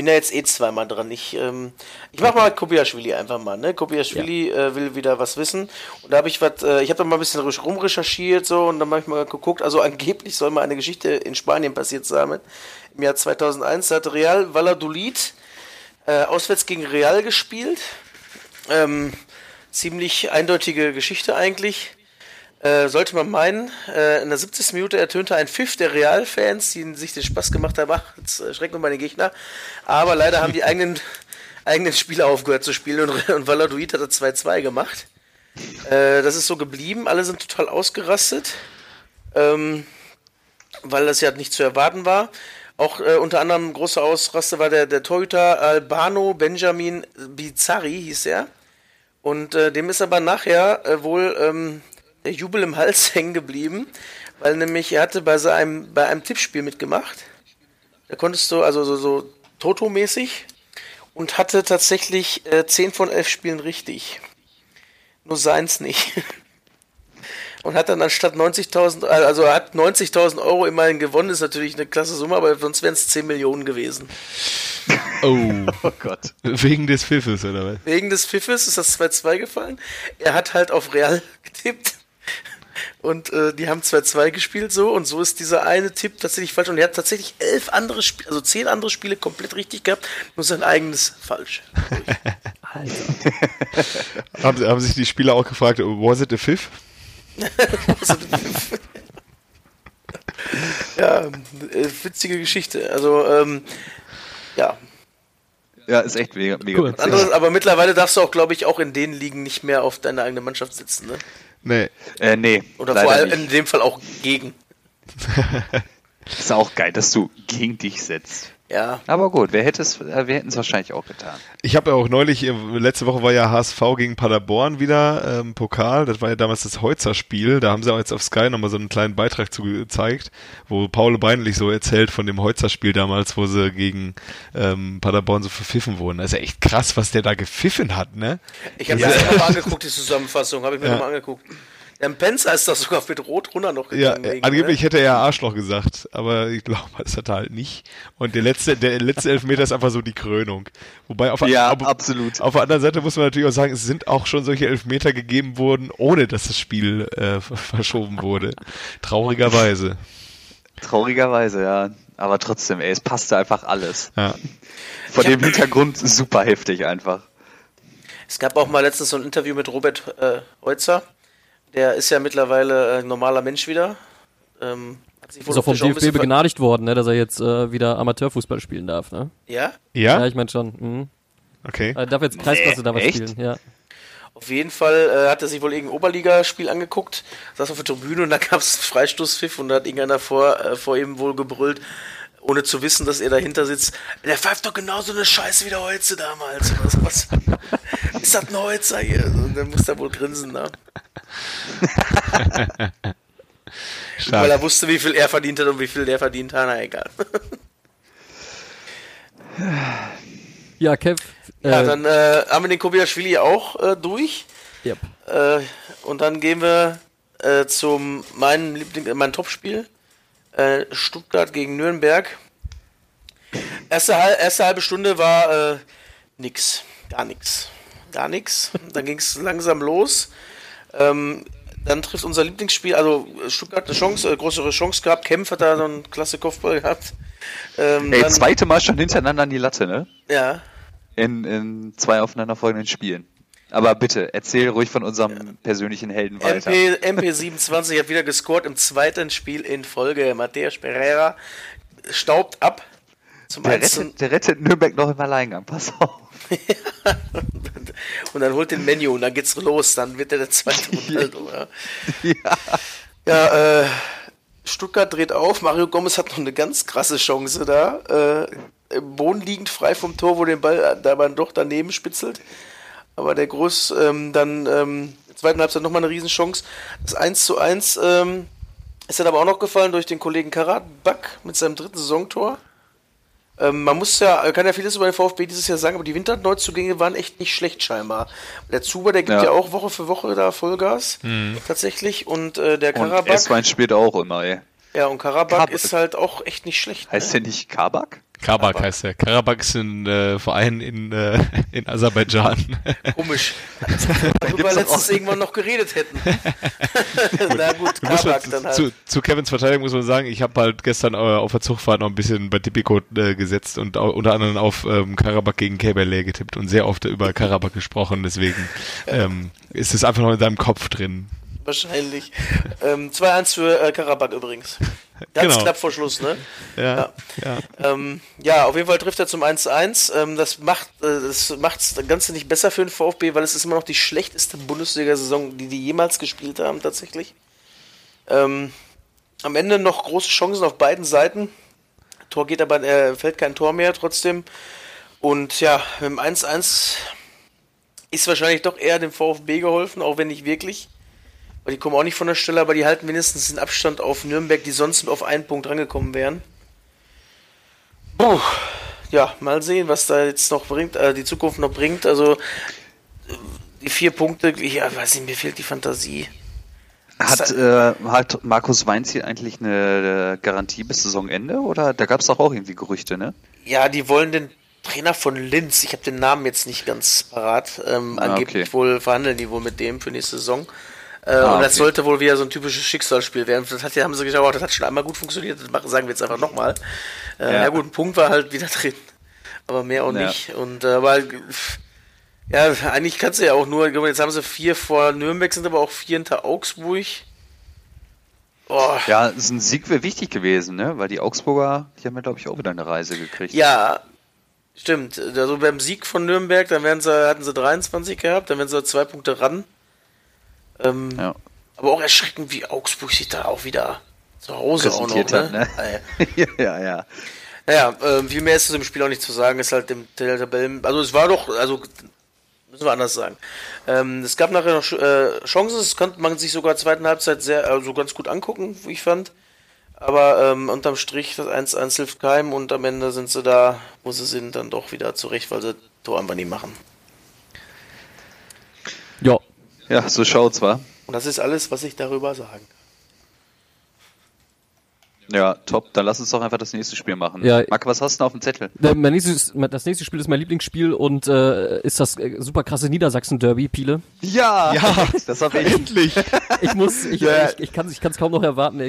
bin ja jetzt eh zweimal dran. Ich, ähm, ich mach mal Kobiaschwili einfach mal. Ne? Kobiaschwili ja. äh, will wieder was wissen. Und da habe ich was, äh, ich habe da mal ein bisschen rumrecherchiert so und dann habe ich mal geguckt. Also angeblich soll mal eine Geschichte in Spanien passiert sein. Im Jahr 2001 hat Real Valladolid äh, auswärts gegen Real gespielt. Ähm, ziemlich eindeutige Geschichte eigentlich. Äh, sollte man meinen, äh, in der 70. Minute ertönte ein Pfiff der Real-Fans, die sich den Spaß gemacht haben, ach, jetzt äh, schrecken wir den Gegner. Aber leider haben die eigenen, eigenen Spieler aufgehört zu spielen und, und Valladolid hat 2-2 gemacht. Das ist so geblieben, alle sind total ausgerastet, ähm, weil das ja nicht zu erwarten war. Auch äh, unter anderem große Ausraste war der, der Torhüter Albano Benjamin Bizzarri, hieß er. Und äh, dem ist aber nachher äh, wohl ähm, der Jubel im Hals hängen geblieben, weil nämlich er hatte bei seinem bei einem Tippspiel mitgemacht. Da konntest du also so, so Toto-mäßig und hatte tatsächlich äh, 10 von 11 Spielen richtig. Nur seins nicht. und hat dann anstatt 90.000, also er hat 90.000 Euro immerhin gewonnen, ist natürlich eine klasse Summe, aber sonst wären es 10 Millionen gewesen. Oh. oh Gott. Wegen des Pfiffes, oder was? Wegen des Pfiffes ist das 2-2 gefallen. Er hat halt auf Real getippt. Und äh, die haben 2-2 gespielt so und so ist dieser eine Tipp tatsächlich falsch. Und er hat tatsächlich elf andere Spiele, also zehn andere Spiele komplett richtig gehabt, nur sein eigenes falsch. Alter. haben, haben sich die Spieler auch gefragt, was it a fifth? Ja, äh, witzige Geschichte. Also, ähm, ja. Ja, ist echt mega, mega cool. Anderes, aber mittlerweile darfst du auch, glaube ich, auch in den Ligen nicht mehr auf deine eigene Mannschaft sitzen, ne? Nee. Äh, nee. Oder vor allem nicht. in dem Fall auch gegen. ist auch geil, dass du gegen dich setzt. Ja. Aber gut, wir, hätte es, äh, wir hätten es wahrscheinlich auch getan. Ich habe ja auch neulich, äh, letzte Woche war ja HSV gegen Paderborn wieder ähm, Pokal. Das war ja damals das Heutzer-Spiel. Da haben sie auch jetzt auf Sky nochmal so einen kleinen Beitrag zu gezeigt, wo Paul Beinlich so erzählt von dem Heutzer-Spiel damals, wo sie gegen ähm, Paderborn so verpfiffen wurden. Das ist ja echt krass, was der da gepfiffen hat, ne? Ich habe mir das nochmal angeguckt, die Zusammenfassung, habe ich mir ja. nochmal angeguckt. Der Penzer ist das sogar mit Rot runter noch gegangen. Ja, wegen, angeblich ne? hätte er Arschloch gesagt, aber ich glaube, das hat er halt nicht. Und der letzte, der letzte Elfmeter ist einfach so die Krönung. Wobei auf, ja, auf, absolut. auf der anderen Seite muss man natürlich auch sagen, es sind auch schon solche Elfmeter gegeben worden, ohne dass das Spiel äh, verschoben wurde. Traurigerweise. Traurigerweise, ja. Aber trotzdem, ey, es passte einfach alles. Ja. Vor dem Hintergrund super heftig einfach. Es gab auch mal letztens so ein Interview mit Robert äh, Heutzer der ist ja mittlerweile ein normaler Mensch wieder. Ähm, ist auch vom DFB begnadigt worden, ne, dass er jetzt äh, wieder Amateurfußball spielen darf, ne? Ja? Ja? Ja, ich meine schon. Mhm. Okay. Er darf jetzt Kreisklasse nee, da was spielen, ja. Auf jeden Fall äh, hat er sich wohl irgendein Oberligaspiel angeguckt, saß auf der Tribüne und da gab es Freistoßpfiff und da hat irgendeiner vor, äh, vor ihm wohl gebrüllt, ohne zu wissen, dass er dahinter sitzt. Der pfeift doch genauso eine Scheiße wie der Holze damals. Oder sowas. Ist das ein Holzer hier? Und dann muss er wohl grinsen, ne? Weil er wusste, wie viel er verdient hat und wie viel der verdient hat, na egal. ja, Kev. Äh, ja, dann äh, haben wir den Kobiaschwili auch äh, durch. Yep. Äh, und dann gehen wir äh, zum meinem Liebling, äh, mein Topspiel. Stuttgart gegen Nürnberg. Erste, erste halbe Stunde war nix. Gar nichts. Gar nichts. Dann ging es langsam los. Ähm, dann trifft unser Lieblingsspiel, also Stuttgart eine Chance, äh, größere Chance gehabt. Kempf hat da so einen klasse Kopfball gehabt. Ähm, Ey, dann, zweite Mal schon hintereinander an die Latte, ne? Ja. In, in zwei aufeinanderfolgenden Spielen. Aber bitte, erzähl ruhig von unserem ja. persönlichen Helden weiter. MP, MP27 hat wieder gescored im zweiten Spiel in Folge. Matthäus Pereira staubt ab. Zum der, rettet, der rettet Nürnberg noch im Alleingang, pass auf. und dann holt den Menü und dann geht's los, dann wird er der zweite Ronaldo. ja, ja äh, Stuttgart dreht auf, Mario Gomez hat noch eine ganz krasse Chance da. Äh, Boden liegend frei vom Tor, wo den Ball dabei doch daneben spitzelt. Aber der Groß ähm, dann ähm, zweiten Halbzeit nochmal eine Riesenchance. Das 1 zu 1 ähm, ist dann aber auch noch gefallen durch den Kollegen Karat Back mit seinem dritten Saisontor. Ähm, man muss ja, kann ja vieles über den VfB dieses Jahr sagen, aber die Winterneuzugänge waren echt nicht schlecht scheinbar. Der Zuber, der gibt ja, ja auch Woche für Woche da Vollgas, mhm. tatsächlich. Und äh, der Karabakh. Und S-Wein spielt auch immer, ey. Ja, und Karabakh ist halt auch echt nicht schlecht. Heißt ne? der nicht Kabak? Karabakh Karabakh heißt der. Karabakh ist ein äh, Verein in, äh, in Aserbaidschan. Komisch. Darüber letztens irgendwann noch geredet hätten. Na gut, Karabakh dann halt. Zu, zu, Kevins Verteidigung muss man sagen, ich habe halt gestern äh, auf der Zugfahrt noch ein bisschen bei Tipico äh, gesetzt und auch, unter anderem auf ähm, Karabakh gegen Keberle getippt und sehr oft über Karabakh gesprochen. Deswegen ähm, ist es einfach noch in deinem Kopf drin. Wahrscheinlich. ähm, 2-1 für äh, Karabakh übrigens. Ganz genau. knapp vor Schluss, ne? Ja. Ja. Ja. Ähm, ja, auf jeden Fall trifft er zum 1-1. Ähm, das macht äh, das macht's das Ganze nicht besser für den VfB, weil es ist immer noch die schlechteste Bundesliga-Saison, die die jemals gespielt haben, tatsächlich. Ähm, am Ende noch große Chancen auf beiden Seiten. Tor geht aber, äh, fällt kein Tor mehr trotzdem. Und ja, mit dem 1-1 ist wahrscheinlich doch eher dem VfB geholfen, auch wenn nicht wirklich. Die kommen auch nicht von der Stelle, aber die halten mindestens den Abstand auf Nürnberg, die sonst auf einen Punkt rangekommen wären. Puh. Ja, mal sehen, was da jetzt noch bringt, äh, die Zukunft noch bringt. Also die vier Punkte, ja, weiß nicht, mir fehlt die Fantasie. Hat, äh, hat Markus Weinziel eigentlich eine Garantie bis Saisonende oder da gab es doch auch irgendwie Gerüchte, ne? Ja, die wollen den Trainer von Linz, ich habe den Namen jetzt nicht ganz parat, ähm, ah, angeblich okay. wohl verhandeln die wohl mit dem für nächste Saison. Äh, ah, und das okay. sollte wohl wieder so ein typisches Schicksalsspiel werden. Das hat, haben sie gesagt, oh, das hat schon einmal gut funktioniert, das machen, sagen wir jetzt einfach nochmal. Äh, ja. ja. gut, ein Punkt war halt wieder drin. Aber mehr auch ja. nicht. Und äh, aber ja, eigentlich kannst du ja auch nur, jetzt haben sie vier vor Nürnberg, sind aber auch vier hinter Augsburg. Oh. Ja, ist ein Sieg wäre wichtig gewesen, ne? Weil die Augsburger, die haben ja, glaube ich, auch wieder eine Reise gekriegt. Ja, stimmt. Also beim Sieg von Nürnberg, dann wären sie, hatten sie 23 gehabt, dann wären sie zwei Punkte ran. Ähm, ja. Aber auch erschreckend, wie Augsburg sich da auch wieder zu Hause auch noch, ne? Hat, ne? ja, ja, ja. Naja, äh, viel mehr ist zu dem Spiel auch nicht zu sagen, ist halt dem Tabellen, also es war doch, also müssen wir anders sagen. Ähm, es gab nachher noch äh, Chancen, das konnte man sich sogar zweiten Halbzeit sehr, also ganz gut angucken, wie ich fand. Aber ähm, unterm Strich, das 1-1 hilft keinem und am Ende sind sie da, wo sie sind, dann doch wieder zurecht, weil sie Tor einfach nie machen. Ja. So schaut's, wa? Und das ist alles, was ich darüber sagen kann. Ja, top. Dann lass uns doch einfach das nächste Spiel machen. Ja. Marc, was hast du denn auf dem Zettel? Mein nächstes, das nächste Spiel ist mein Lieblingsspiel und äh, ist das äh, super krasse Niedersachsen-Derby, Piele. Ja, ja, das hab ich. Endlich. Ich muss, ich, ja. ich, ich kann es ich kaum noch erwarten.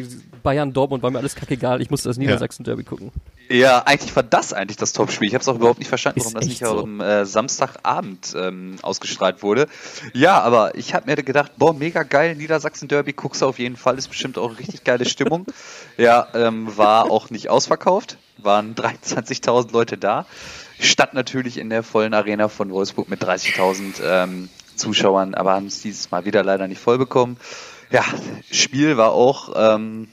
Bayern, Dortmund war mir alles kackegal. Ich musste das Niedersachsen-Derby gucken. Ja, eigentlich war das eigentlich das Topspiel. Ich habe es auch überhaupt nicht verstanden, warum das nicht so. am äh, Samstagabend ähm, ausgestrahlt wurde. Ja, aber ich habe mir gedacht, boah, mega geil, Niedersachsen-Derby, guckst du auf jeden Fall, ist bestimmt auch richtig geile Stimmung. ja, ähm, war auch nicht ausverkauft, waren 23.000 Leute da. Stadt natürlich in der vollen Arena von Wolfsburg mit 30.000 ähm, Zuschauern, aber haben es dieses Mal wieder leider nicht voll bekommen. Ja, Spiel war auch, ähm,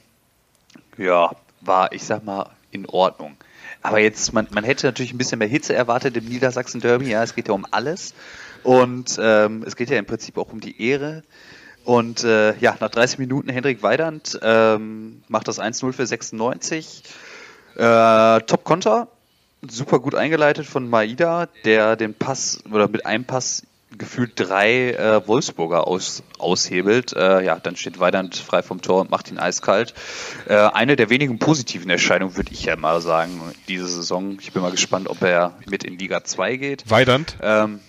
ja, war, ich sag mal, in Ordnung. Aber jetzt, man, man hätte natürlich ein bisschen mehr Hitze erwartet im Niedersachsen-Derby. Ja, es geht ja um alles. Und ähm, es geht ja im Prinzip auch um die Ehre. Und äh, ja, nach 30 Minuten Hendrik Weidand ähm, macht das 1-0 für 96. Äh, Top-Konter, super gut eingeleitet von Maida, der den Pass oder mit einem Pass gefühlt drei äh, Wolfsburger aus, aushebelt. Äh, ja, dann steht Weidand frei vom Tor und macht ihn eiskalt. Äh, eine der wenigen positiven Erscheinungen, würde ich ja mal sagen, diese Saison. Ich bin mal gespannt, ob er mit in Liga 2 geht. Weidand? Ähm,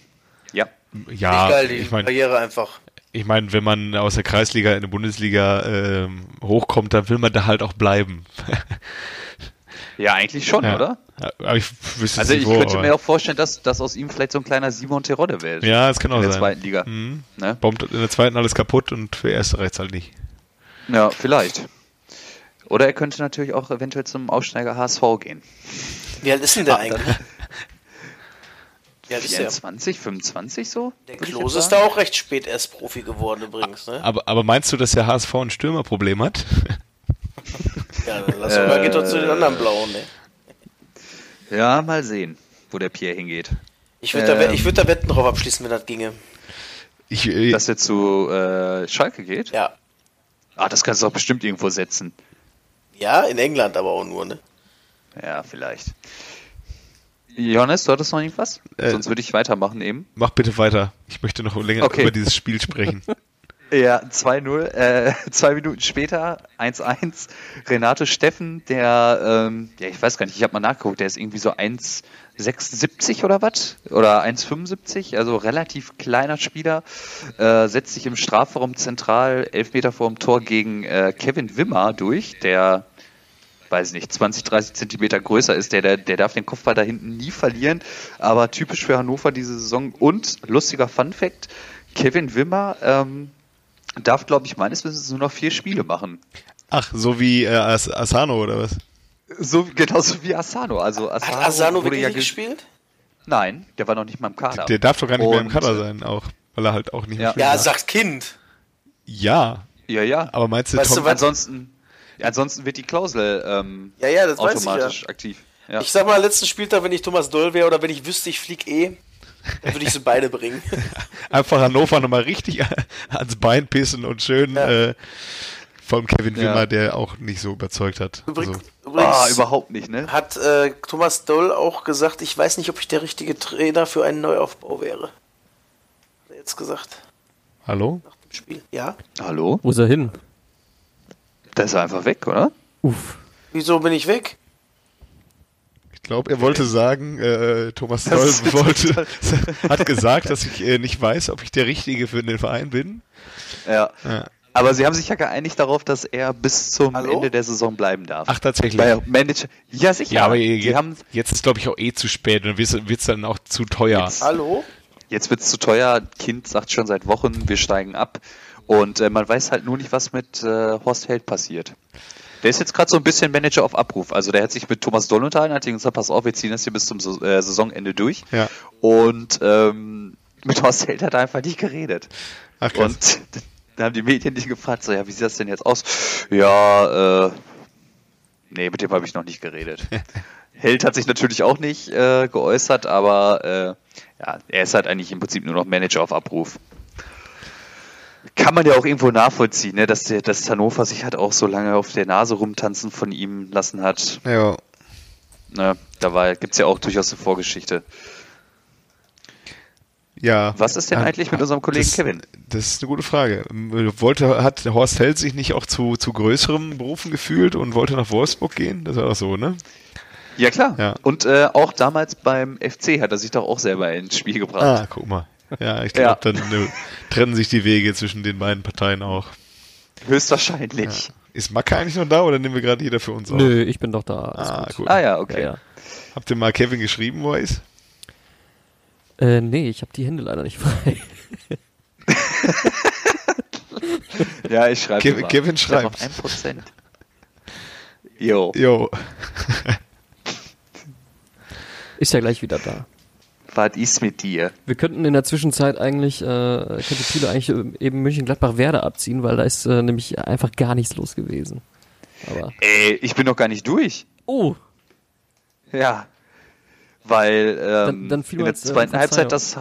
ja. Ja, geil, die ich mein, Karriere einfach. Ich meine, wenn man aus der Kreisliga in die Bundesliga ähm, hochkommt, dann will man da halt auch bleiben. Ja, eigentlich schon, ja. oder? aber ich wüsste also ich wo, könnte mir auch vorstellen, dass, dass aus ihm vielleicht so ein kleiner Simon Terodde wäre. Ja, das kann auch sein. In der zweiten Liga. Mhm. Ne? Bombt in der zweiten alles kaputt und für erste reicht halt nicht. Ja, vielleicht. Oder er könnte natürlich auch eventuell zum Aufsteiger HSV gehen. Wie alt ist denn der ah, eigentlich? Alt 24, ist 25 so? Der Klose ist da auch recht spät erst Profi geworden übrigens. Ne? Aber, aber meinst du, dass der HSV ein Stürmerproblem hat? Ja, dann lass mal geht doch zu den anderen Blauen, ne? Ja, mal sehen, wo der Pierre hingeht. Ich würde ähm, da, würd da Wetten drauf abschließen, wenn das ginge. Ich, ich, Dass er zu äh, Schalke geht? Ja. Ah, das kannst du doch bestimmt irgendwo setzen. Ja, in England aber auch nur, ne? Ja, vielleicht. Johannes, du hattest noch irgendwas? Äh, Sonst würde ich weitermachen eben. Mach bitte weiter. Ich möchte noch länger okay. über dieses Spiel sprechen. Ja, 2-0, äh, zwei Minuten später 1-1. Renato Steffen, der, ähm, ja, ich weiß gar nicht, ich habe mal nachgeguckt, der ist irgendwie so 1,76 oder was? Oder 1,75, also relativ kleiner Spieler, äh, setzt sich im Strafraum zentral, elf Meter vor dem Tor gegen äh, Kevin Wimmer durch, der weiß nicht, 20, 30 Zentimeter größer ist, der, der, der darf den Kopfball da hinten nie verlieren, aber typisch für Hannover diese Saison und lustiger Fun Fact, Kevin Wimmer ähm, darf, glaube ich, meines Wissens nur noch vier Spiele machen. Ach, so wie äh, As Asano oder was? So, genauso wie Asano. Also Asano Hat Asano wirklich ja gespielt? Nein, der war noch nicht mal im Kader. Der darf doch gar nicht Und, mehr im Kader sein, auch, weil er halt auch nicht ja. mehr Ja, sagt Kind. Ja. Ja, ja. Aber meinst du, weißt Tom, du ansonsten, ansonsten wird die Klausel ähm, ja, ja, das automatisch ich ja. aktiv. Ja. Ich sag mal, letzten Spieltag, wenn ich Thomas Doll wäre oder wenn ich wüsste, ich flieg eh, dann würde ich sie beide bringen. Einfach Hannover nochmal richtig ans Bein pissen und schön ja. äh, vom Kevin ja. Wimmer, der auch nicht so überzeugt hat. Übrigens, also. übrigens ah, überhaupt nicht, ne? Hat äh, Thomas Doll auch gesagt, ich weiß nicht, ob ich der richtige Trainer für einen Neuaufbau wäre. Hat er jetzt gesagt. Hallo? Spiel. Ja? Hallo? Wo ist er hin? Der ist einfach weg, oder? Uff. Wieso bin ich weg? Ich glaube, er wollte sagen, äh, Thomas Doll wollte, hat gesagt, dass ich äh, nicht weiß, ob ich der Richtige für den Verein bin. Ja. ja. Aber sie haben sich ja geeinigt darauf, dass er bis zum Hallo? Ende der Saison bleiben darf. Ach, tatsächlich. Weil Manager, ja, sicher. Ja, aber jetzt, haben, jetzt ist, glaube ich, auch eh zu spät und wird es dann auch zu teuer. Jetzt, Hallo? Jetzt wird es zu teuer. Kind sagt schon seit Wochen, wir steigen ab. Und äh, man weiß halt nur nicht, was mit äh, Horst Held passiert. Der ist jetzt gerade so ein bisschen Manager auf Abruf. Also der hat sich mit Thomas Doll unterhalten, hat gesagt, pass auf, wir ziehen das hier bis zum äh, Saisonende durch. Ja. Und ähm, mit Horst Held hat er einfach nicht geredet. Ach, krass. Und da haben die Medien nicht gefragt, so, ja, wie sieht das denn jetzt aus? Ja, äh, nee, mit dem habe ich noch nicht geredet. Held hat sich natürlich auch nicht äh, geäußert, aber äh, ja, er ist halt eigentlich im Prinzip nur noch Manager auf Abruf. Kann man ja auch irgendwo nachvollziehen, ne, dass, der, dass Hannover sich halt auch so lange auf der Nase rumtanzen von ihm lassen hat. Ja. Ne, da gibt es ja auch durchaus eine Vorgeschichte. Ja. Was ist denn eigentlich mit unserem Kollegen das, Kevin? Das ist eine gute Frage. Wollte, hat Horst Held sich nicht auch zu, zu größeren Berufen gefühlt und wollte nach Wolfsburg gehen? Das war doch so, ne? Ja, klar. Ja. Und äh, auch damals beim FC hat er sich doch auch selber ins Spiel gebracht. Ah, guck mal. Ja, ich glaube, ja. dann ne, trennen sich die Wege zwischen den beiden Parteien auch. Höchstwahrscheinlich. Ja. Ist Macke eigentlich noch da oder nehmen wir gerade jeder für uns auf? Nö, ich bin doch da. Ah, gut. ah ja, okay. Ja, Habt ihr mal Kevin geschrieben, wo er ist? Äh, nee, ich habe die Hände leider nicht frei. ja, ich schreibe. Kevin, Kevin schreibt. Auf 1%. Jo. Jo. Ist ja gleich wieder da. Was ist mit dir? Wir könnten in der Zwischenzeit eigentlich, äh, könnte Thiele eigentlich eben München-Gladbach-Werde abziehen, weil da ist äh, nämlich einfach gar nichts los gewesen. Aber Ey, ich bin noch gar nicht durch. Oh. Ja. Weil ähm, dann, dann in der zweiten äh, Halbzeit das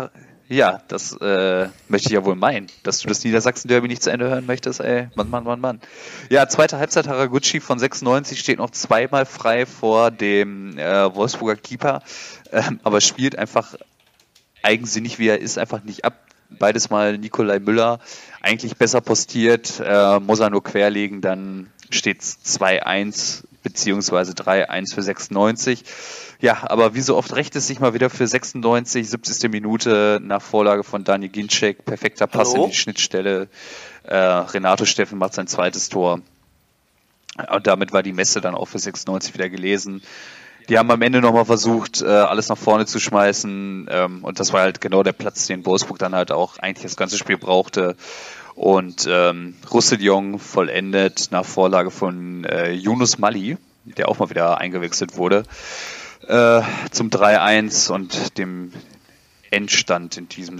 ja, das äh, möchte ich ja wohl meinen, dass du das Niedersachsen-Derby nicht zu Ende hören möchtest, ey. Mann, Mann, Mann, Mann. Ja, zweite Halbzeit Haraguchi von 96 steht noch zweimal frei vor dem äh, Wolfsburger Keeper, ähm, aber spielt einfach eigensinnig, wie er ist, einfach nicht ab. Beides mal Nikolai Müller, eigentlich besser postiert, äh, muss er nur querlegen, dann steht's 2-1 beziehungsweise 3-1 für 96. Ja, aber wie so oft rächt es sich mal wieder für 96, 70. Minute nach Vorlage von Dani Ginczek. Perfekter Pass Hallo? in die Schnittstelle. Äh, Renato Steffen macht sein zweites Tor. Und damit war die Messe dann auch für 96 wieder gelesen. Die haben am Ende nochmal versucht, äh, alles nach vorne zu schmeißen. Ähm, und das war halt genau der Platz, den Wolfsburg dann halt auch eigentlich das ganze Spiel brauchte. Und ähm, Roussillon vollendet nach Vorlage von äh, Yunus Mali, der auch mal wieder eingewechselt wurde äh, zum 3-1 und dem Endstand in diesem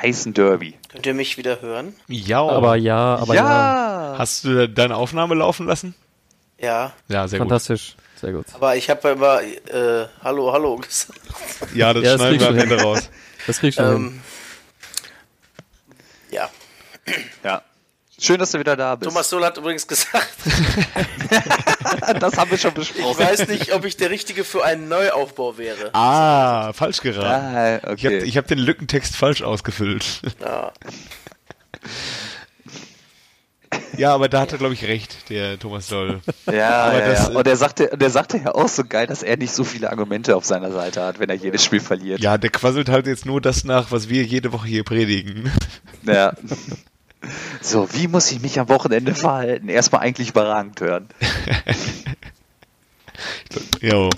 heißen Derby. Könnt ihr mich wieder hören? Ja, aber ja, aber ja. ja. Hast du deine Aufnahme laufen lassen? Ja. Ja, sehr Fantastisch. gut. Sehr gut. Aber ich habe immer äh, Hallo, Hallo gesagt. Ja, das ja, schneiden wir am Ende raus. Das kriegst du ähm, hin. Ja. Ja. Schön, dass du wieder da bist. Thomas Sohl hat übrigens gesagt. das haben wir schon besprochen. Ich weiß nicht, ob ich der Richtige für einen Neuaufbau wäre. Ah, falsch geraten. Ah, okay. Ich habe hab den Lückentext falsch ausgefüllt. Ja. Ja, aber da hat er, glaube ich, recht, der Thomas Doll. Ja, aber ja, das, ja. und der sagte, der sagte ja auch so geil, dass er nicht so viele Argumente auf seiner Seite hat, wenn er jedes Spiel verliert. Ja, der quasselt halt jetzt nur das nach, was wir jede Woche hier predigen. Ja. So, wie muss ich mich am Wochenende verhalten? Erstmal eigentlich überragend hören. jo.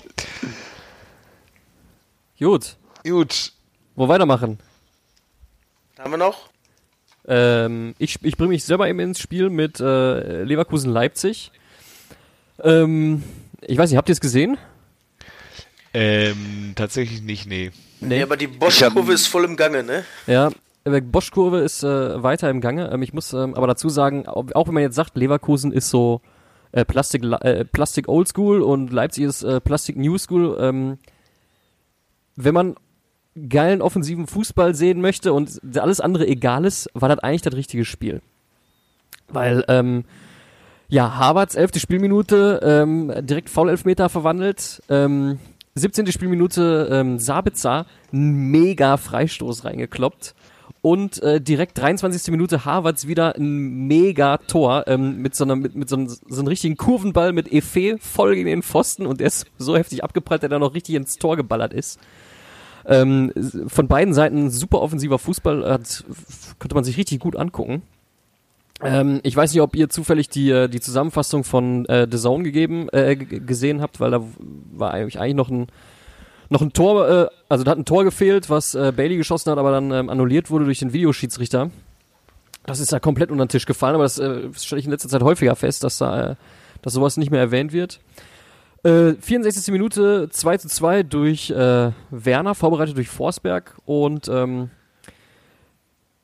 Gut. Gut. Wo weitermachen? Haben wir noch? Ähm, ich ich bringe mich selber eben ins Spiel mit äh, Leverkusen Leipzig. Ähm, ich weiß nicht, habt ihr es gesehen? Ähm, tatsächlich nicht, nee. Nee, aber die Bosch-Kurve ist voll im Gange, ne? Ja, Bosch-Kurve ist äh, weiter im Gange. Ähm, ich muss ähm, aber dazu sagen, auch wenn man jetzt sagt, Leverkusen ist so äh, Plastik, äh, Plastik Old School und Leipzig ist äh, Plastik New School, ähm, wenn man geilen offensiven Fußball sehen möchte und alles andere egal ist, war das eigentlich das richtige Spiel. Weil, ähm, ja, Harvards elfte Spielminute ähm, direkt Foul-Elfmeter verwandelt. Ähm, 17. Spielminute ähm, Sabitzer, mega Freistoß reingekloppt. Und äh, direkt 23. Minute Harvards wieder ein mega Tor ähm, mit so einer mit, mit so einem, so einem richtigen Kurvenball mit Efe voll gegen den Pfosten und der ist so heftig abgeprallt, der da noch richtig ins Tor geballert ist. Ähm, von beiden Seiten super offensiver Fußball, hat, konnte man sich richtig gut angucken. Ähm, ich weiß nicht, ob ihr zufällig die, äh, die Zusammenfassung von äh, The Zone gegeben, äh, gesehen habt, weil da war eigentlich noch ein noch ein Tor, äh, also da hat ein Tor gefehlt, was äh, Bailey geschossen hat, aber dann ähm, annulliert wurde durch den Videoschiedsrichter. Das ist da komplett unter den Tisch gefallen, aber das äh, stelle ich in letzter Zeit häufiger fest, dass da, äh, dass sowas nicht mehr erwähnt wird. Äh, 64. Minute 2 zu 2 durch äh, Werner, vorbereitet durch Forsberg und ähm,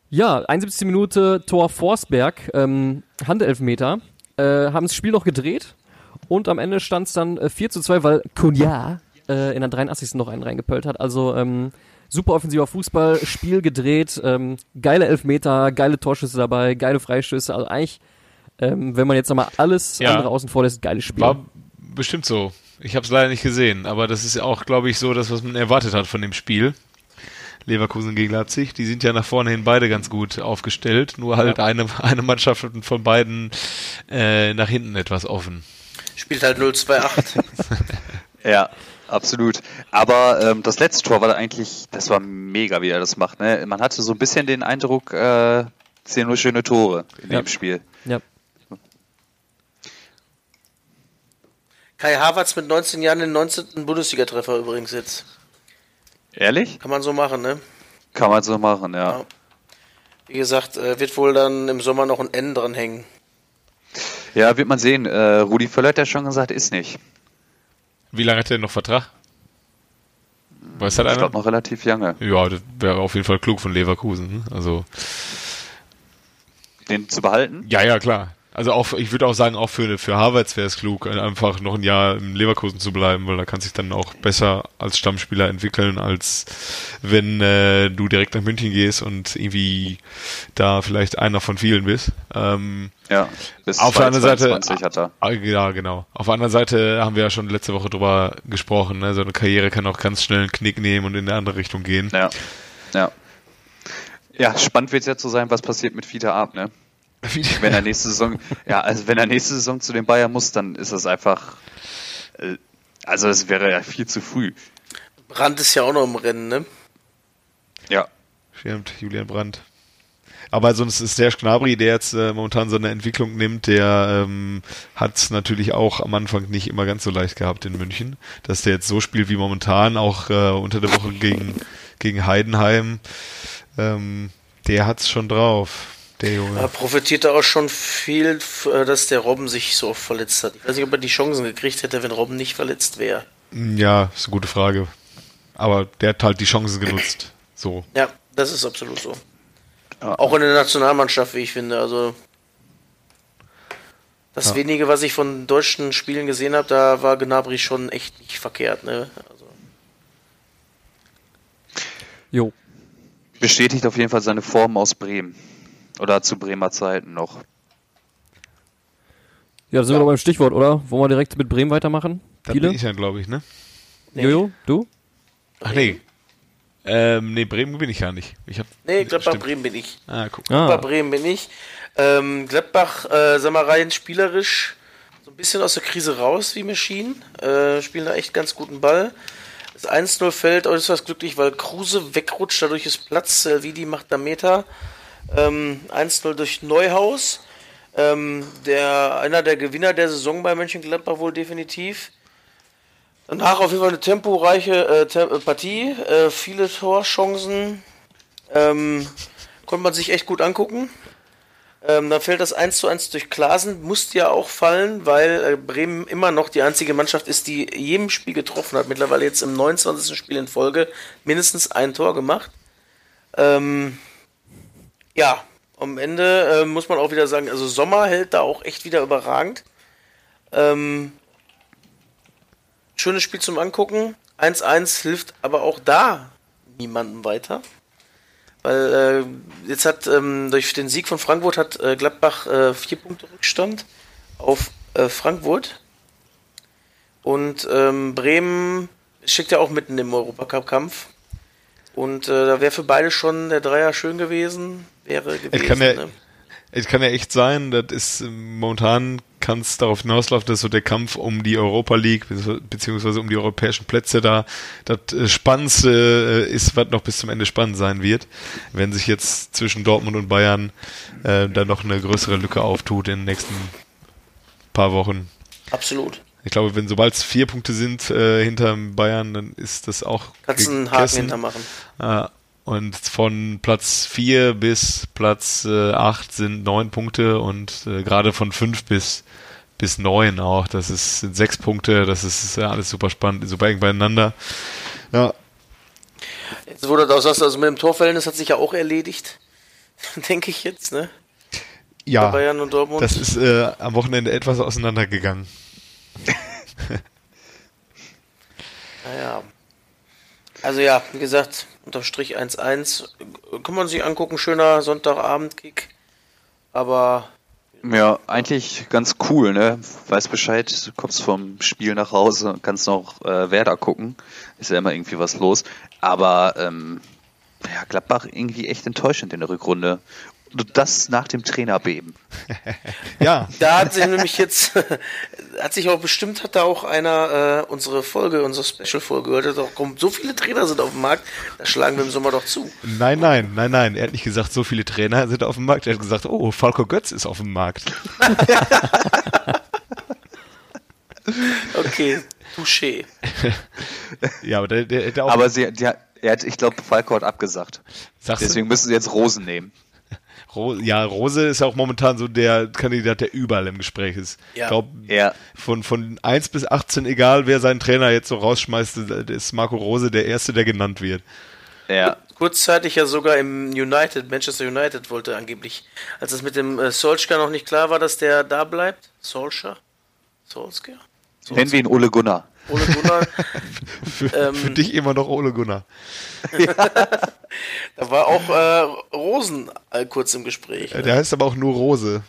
ja, 71. Minute Tor Forsberg, ähm, Handelfmeter, äh, haben das Spiel noch gedreht und am Ende stand es dann äh, 4 zu 2, weil Kunja äh, in der 83. noch einen reingepölt hat. Also ähm, super offensiver Fußball, Spiel gedreht, ähm, geile Elfmeter, geile Torschüsse dabei, geile Freistöße. Also eigentlich, ähm, wenn man jetzt nochmal alles ja. andere außen vor lässt, geiles Spiel. War bestimmt so. Ich habe es leider nicht gesehen, aber das ist ja auch, glaube ich, so das, was man erwartet hat von dem Spiel. Leverkusen gegen Leipzig. Die sind ja nach vorne hin beide ganz gut aufgestellt, nur halt ja. eine, eine Mannschaft von beiden äh, nach hinten etwas offen. Spielt halt 0-2-8. ja. Absolut. Aber ähm, das letzte Tor war eigentlich, das war mega, wie er das macht. Ne? Man hatte so ein bisschen den Eindruck, äh, es sind nur schöne Tore in ja. dem Spiel. Ja. Kai Havertz mit 19 Jahren den 19. Bundesliga-Treffer übrigens jetzt. Ehrlich? Kann man so machen, ne? Kann man so machen, ja. ja. Wie gesagt, äh, wird wohl dann im Sommer noch ein N dran hängen. Ja, wird man sehen. Äh, Rudi Völler hat ja schon gesagt, ist nicht. Wie lange hat er noch Vertrag? Weiß halt ich glaube noch relativ lange. Ja, das wäre auf jeden Fall klug von Leverkusen. Ne? Also den zu behalten? Ja, ja, klar. Also auch, ich würde auch sagen, auch für, für Harvards wäre es klug, einfach noch ein Jahr im Leverkusen zu bleiben, weil da kann sich dann auch besser als Stammspieler entwickeln, als wenn äh, du direkt nach München gehst und irgendwie da vielleicht einer von vielen bist. Ähm, ja, bis auf der anderen Seite, hat er. Ah, ja, genau. Auf der anderen Seite haben wir ja schon letzte Woche drüber gesprochen, ne? so eine Karriere kann auch ganz schnell einen Knick nehmen und in eine andere Richtung gehen. Ja, ja. Ja, spannend wird es ja zu sein, was passiert mit Fiete Ab, ne? Wenn er nächste Saison, ja, also wenn er nächste Saison zu den Bayern muss, dann ist das einfach, äh, also es wäre ja viel zu früh. Brandt ist ja auch noch im Rennen, ne? Ja. Stimmt, Julian Brandt. Aber sonst ist der Gnabry, der jetzt äh, momentan so eine Entwicklung nimmt, der ähm, hat es natürlich auch am Anfang nicht immer ganz so leicht gehabt in München, dass der jetzt so spielt wie momentan, auch äh, unter der Woche gegen, gegen Heidenheim. Ähm, der es schon drauf der Junge. Er profitierte auch schon viel, äh, dass der Robben sich so oft verletzt hat. Ich weiß nicht, ob er die Chancen gekriegt hätte, wenn Robben nicht verletzt wäre. Ja, ist eine gute Frage. Aber der hat halt die Chancen genutzt. So. Ja, das ist absolut so. Auch in der Nationalmannschaft, wie ich finde. Also das ja. wenige, was ich von deutschen Spielen gesehen habe, da war Gnabry schon echt nicht verkehrt. Ne? Also. Jo. Bestätigt auf jeden Fall seine Form aus Bremen. Oder zu Bremer Zeiten noch. Ja, da sind ja. wir doch beim Stichwort, oder? Wollen wir direkt mit Bremen weitermachen? Da bin ich ja, glaube ich, ne? Nee. Jojo, du? Ach nee. Ähm, nee, Bremen bin ich ja nicht. Ich hab, nee, Gladbach stimmt. Bremen bin ich. Ah, guck. Ah. Gladbach Bremen bin ich. Ähm, Gladbach, äh, sag mal rein, spielerisch so ein bisschen aus der Krise raus wie Maschinen. Äh, spielen da echt ganz guten Ball. Das 1-0 fällt äußerst glücklich, weil Kruse wegrutscht, dadurch ist Platz. Äh, Vidi macht da Meter. Ähm, 1-0 durch Neuhaus. Ähm, der, einer der Gewinner der Saison bei Mönchengladbach wohl definitiv. Danach auf jeden Fall eine temporeiche äh, Tem äh, Partie, äh, viele Torchancen. Ähm, konnte man sich echt gut angucken. Ähm, dann fällt das 1 zu 1 durch Klasen, musste ja auch fallen, weil äh, Bremen immer noch die einzige Mannschaft ist, die jedem Spiel getroffen hat. Mittlerweile jetzt im 29. Spiel in Folge mindestens ein Tor gemacht. Ähm, ja, am Ende äh, muss man auch wieder sagen, also Sommer hält da auch echt wieder überragend. Ähm, schönes Spiel zum Angucken. 1-1 hilft aber auch da niemandem weiter. Weil äh, jetzt hat ähm, durch den Sieg von Frankfurt hat äh, Gladbach äh, vier Punkte Rückstand auf äh, Frankfurt. Und ähm, Bremen steckt ja auch mitten im Europacup-Kampf. Und äh, da wäre für beide schon der Dreier schön gewesen. Wäre gewesen. Es kann ja, ne? es kann ja echt sein, das ist momentan kann es darauf hinauslaufen, dass so der Kampf um die Europa League beziehungsweise um die europäischen Plätze da das äh, Spannendste äh, ist, was noch bis zum Ende spannend sein wird, wenn sich jetzt zwischen Dortmund und Bayern äh, da noch eine größere Lücke auftut in den nächsten paar Wochen. Absolut. Ich glaube, wenn sobald es vier Punkte sind äh, hinter Bayern, dann ist das auch. Kannst du einen Haken hintermachen. Äh, und von Platz 4 bis Platz äh, 8 sind neun Punkte und äh, gerade von 5 bis bis 9 auch. Das ist, sind sechs Punkte, das ist ja alles super spannend, super eng beieinander. Ja. Jetzt wurde das, also mit dem Torverhältnis hat sich ja auch erledigt, denke ich jetzt, ne? Ja, Bayern und Dortmund. das ist äh, am Wochenende etwas auseinandergegangen. naja. Also ja, wie gesagt, unter Strich 1-1 kann man sich angucken, schöner Sonntagabend-Kick. Aber ja, eigentlich ganz cool, ne? Weiß Bescheid, du kommst vom Spiel nach Hause und kannst noch äh, Werder gucken. Ist ja immer irgendwie was los. Aber ähm, ja, Gladbach irgendwie echt enttäuschend in der Rückrunde. Das nach dem Trainerbeben. ja. Da hat sich nämlich jetzt, hat sich auch bestimmt, hat da auch einer äh, unsere Folge, unsere Special-Folge gehört, hat auch, komm, so viele Trainer sind auf dem Markt, da schlagen wir im Sommer doch zu. Nein, nein, nein, nein. Er hat nicht gesagt, so viele Trainer sind auf dem Markt. Er hat gesagt, oh, Falco Götz ist auf dem Markt. okay, touché. ja, aber der, der, der auch. Aber sie, der, er hat, ich glaube, Falco hat abgesagt. Sagst Deswegen du? müssen sie jetzt Rosen nehmen. Ja, Rose ist auch momentan so der Kandidat, der überall im Gespräch ist. Ja. Ich glaube, ja. von, von 1 bis 18, egal wer seinen Trainer jetzt so rausschmeißt, ist Marco Rose der Erste, der genannt wird. Ja. Kurzzeitig ja sogar im United, Manchester United wollte angeblich, als es mit dem äh, Solskjaer noch nicht klar war, dass der da bleibt. Solskjaer? Solskjaer? Nennen wir ihn Ole Gunnar. Ole Gunnar. für, ähm, für, dich immer noch Ole Gunnar. da war auch äh, Rosen äh, kurz im Gespräch. Ne? Der heißt aber auch nur Rose.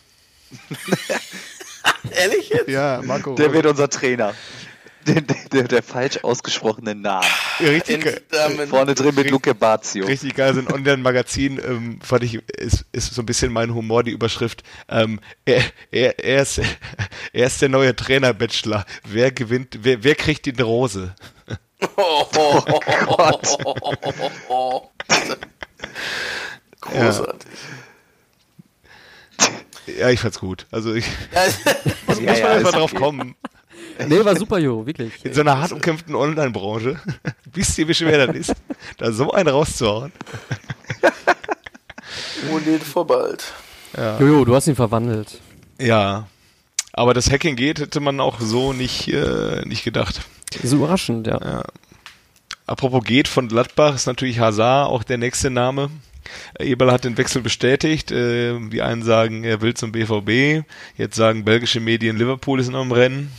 Ehrlich jetzt? Ja, Marco Der Rose. wird unser Trainer. Der, der, der, falsch ausgesprochene Name. Ja, richtig geil. Vorne drin mit Luke Bazio. Richtig geil. So ein Online-Magazin, ähm, fand ich, ist, ist so ein bisschen mein Humor, die Überschrift. Ähm, er, er, er, ist, er ist der neue Trainer-Bachelor. Wer gewinnt, wer, wer kriegt die Rose? Oh, oh, Gott. Großartig. Ja. ja. ich fand's gut. Also ich ja, muss ja, man einfach drauf kommen. Nee, war super, Jo, wirklich. In so einer hart umkämpften Online-Branche. Wisst ihr, wie schwer das ist, da so einen rauszuhauen? Ohne Vorbald. Ja. Jojo, du hast ihn verwandelt. Ja. Aber dass Hacking geht, hätte man auch so nicht, äh, nicht gedacht. So überraschend, ja. ja. Apropos geht von Gladbach ist natürlich Hazard auch der nächste Name. Eberl hat den Wechsel bestätigt. Äh, die einen sagen, er will zum BVB. Jetzt sagen belgische Medien, Liverpool ist noch im Rennen.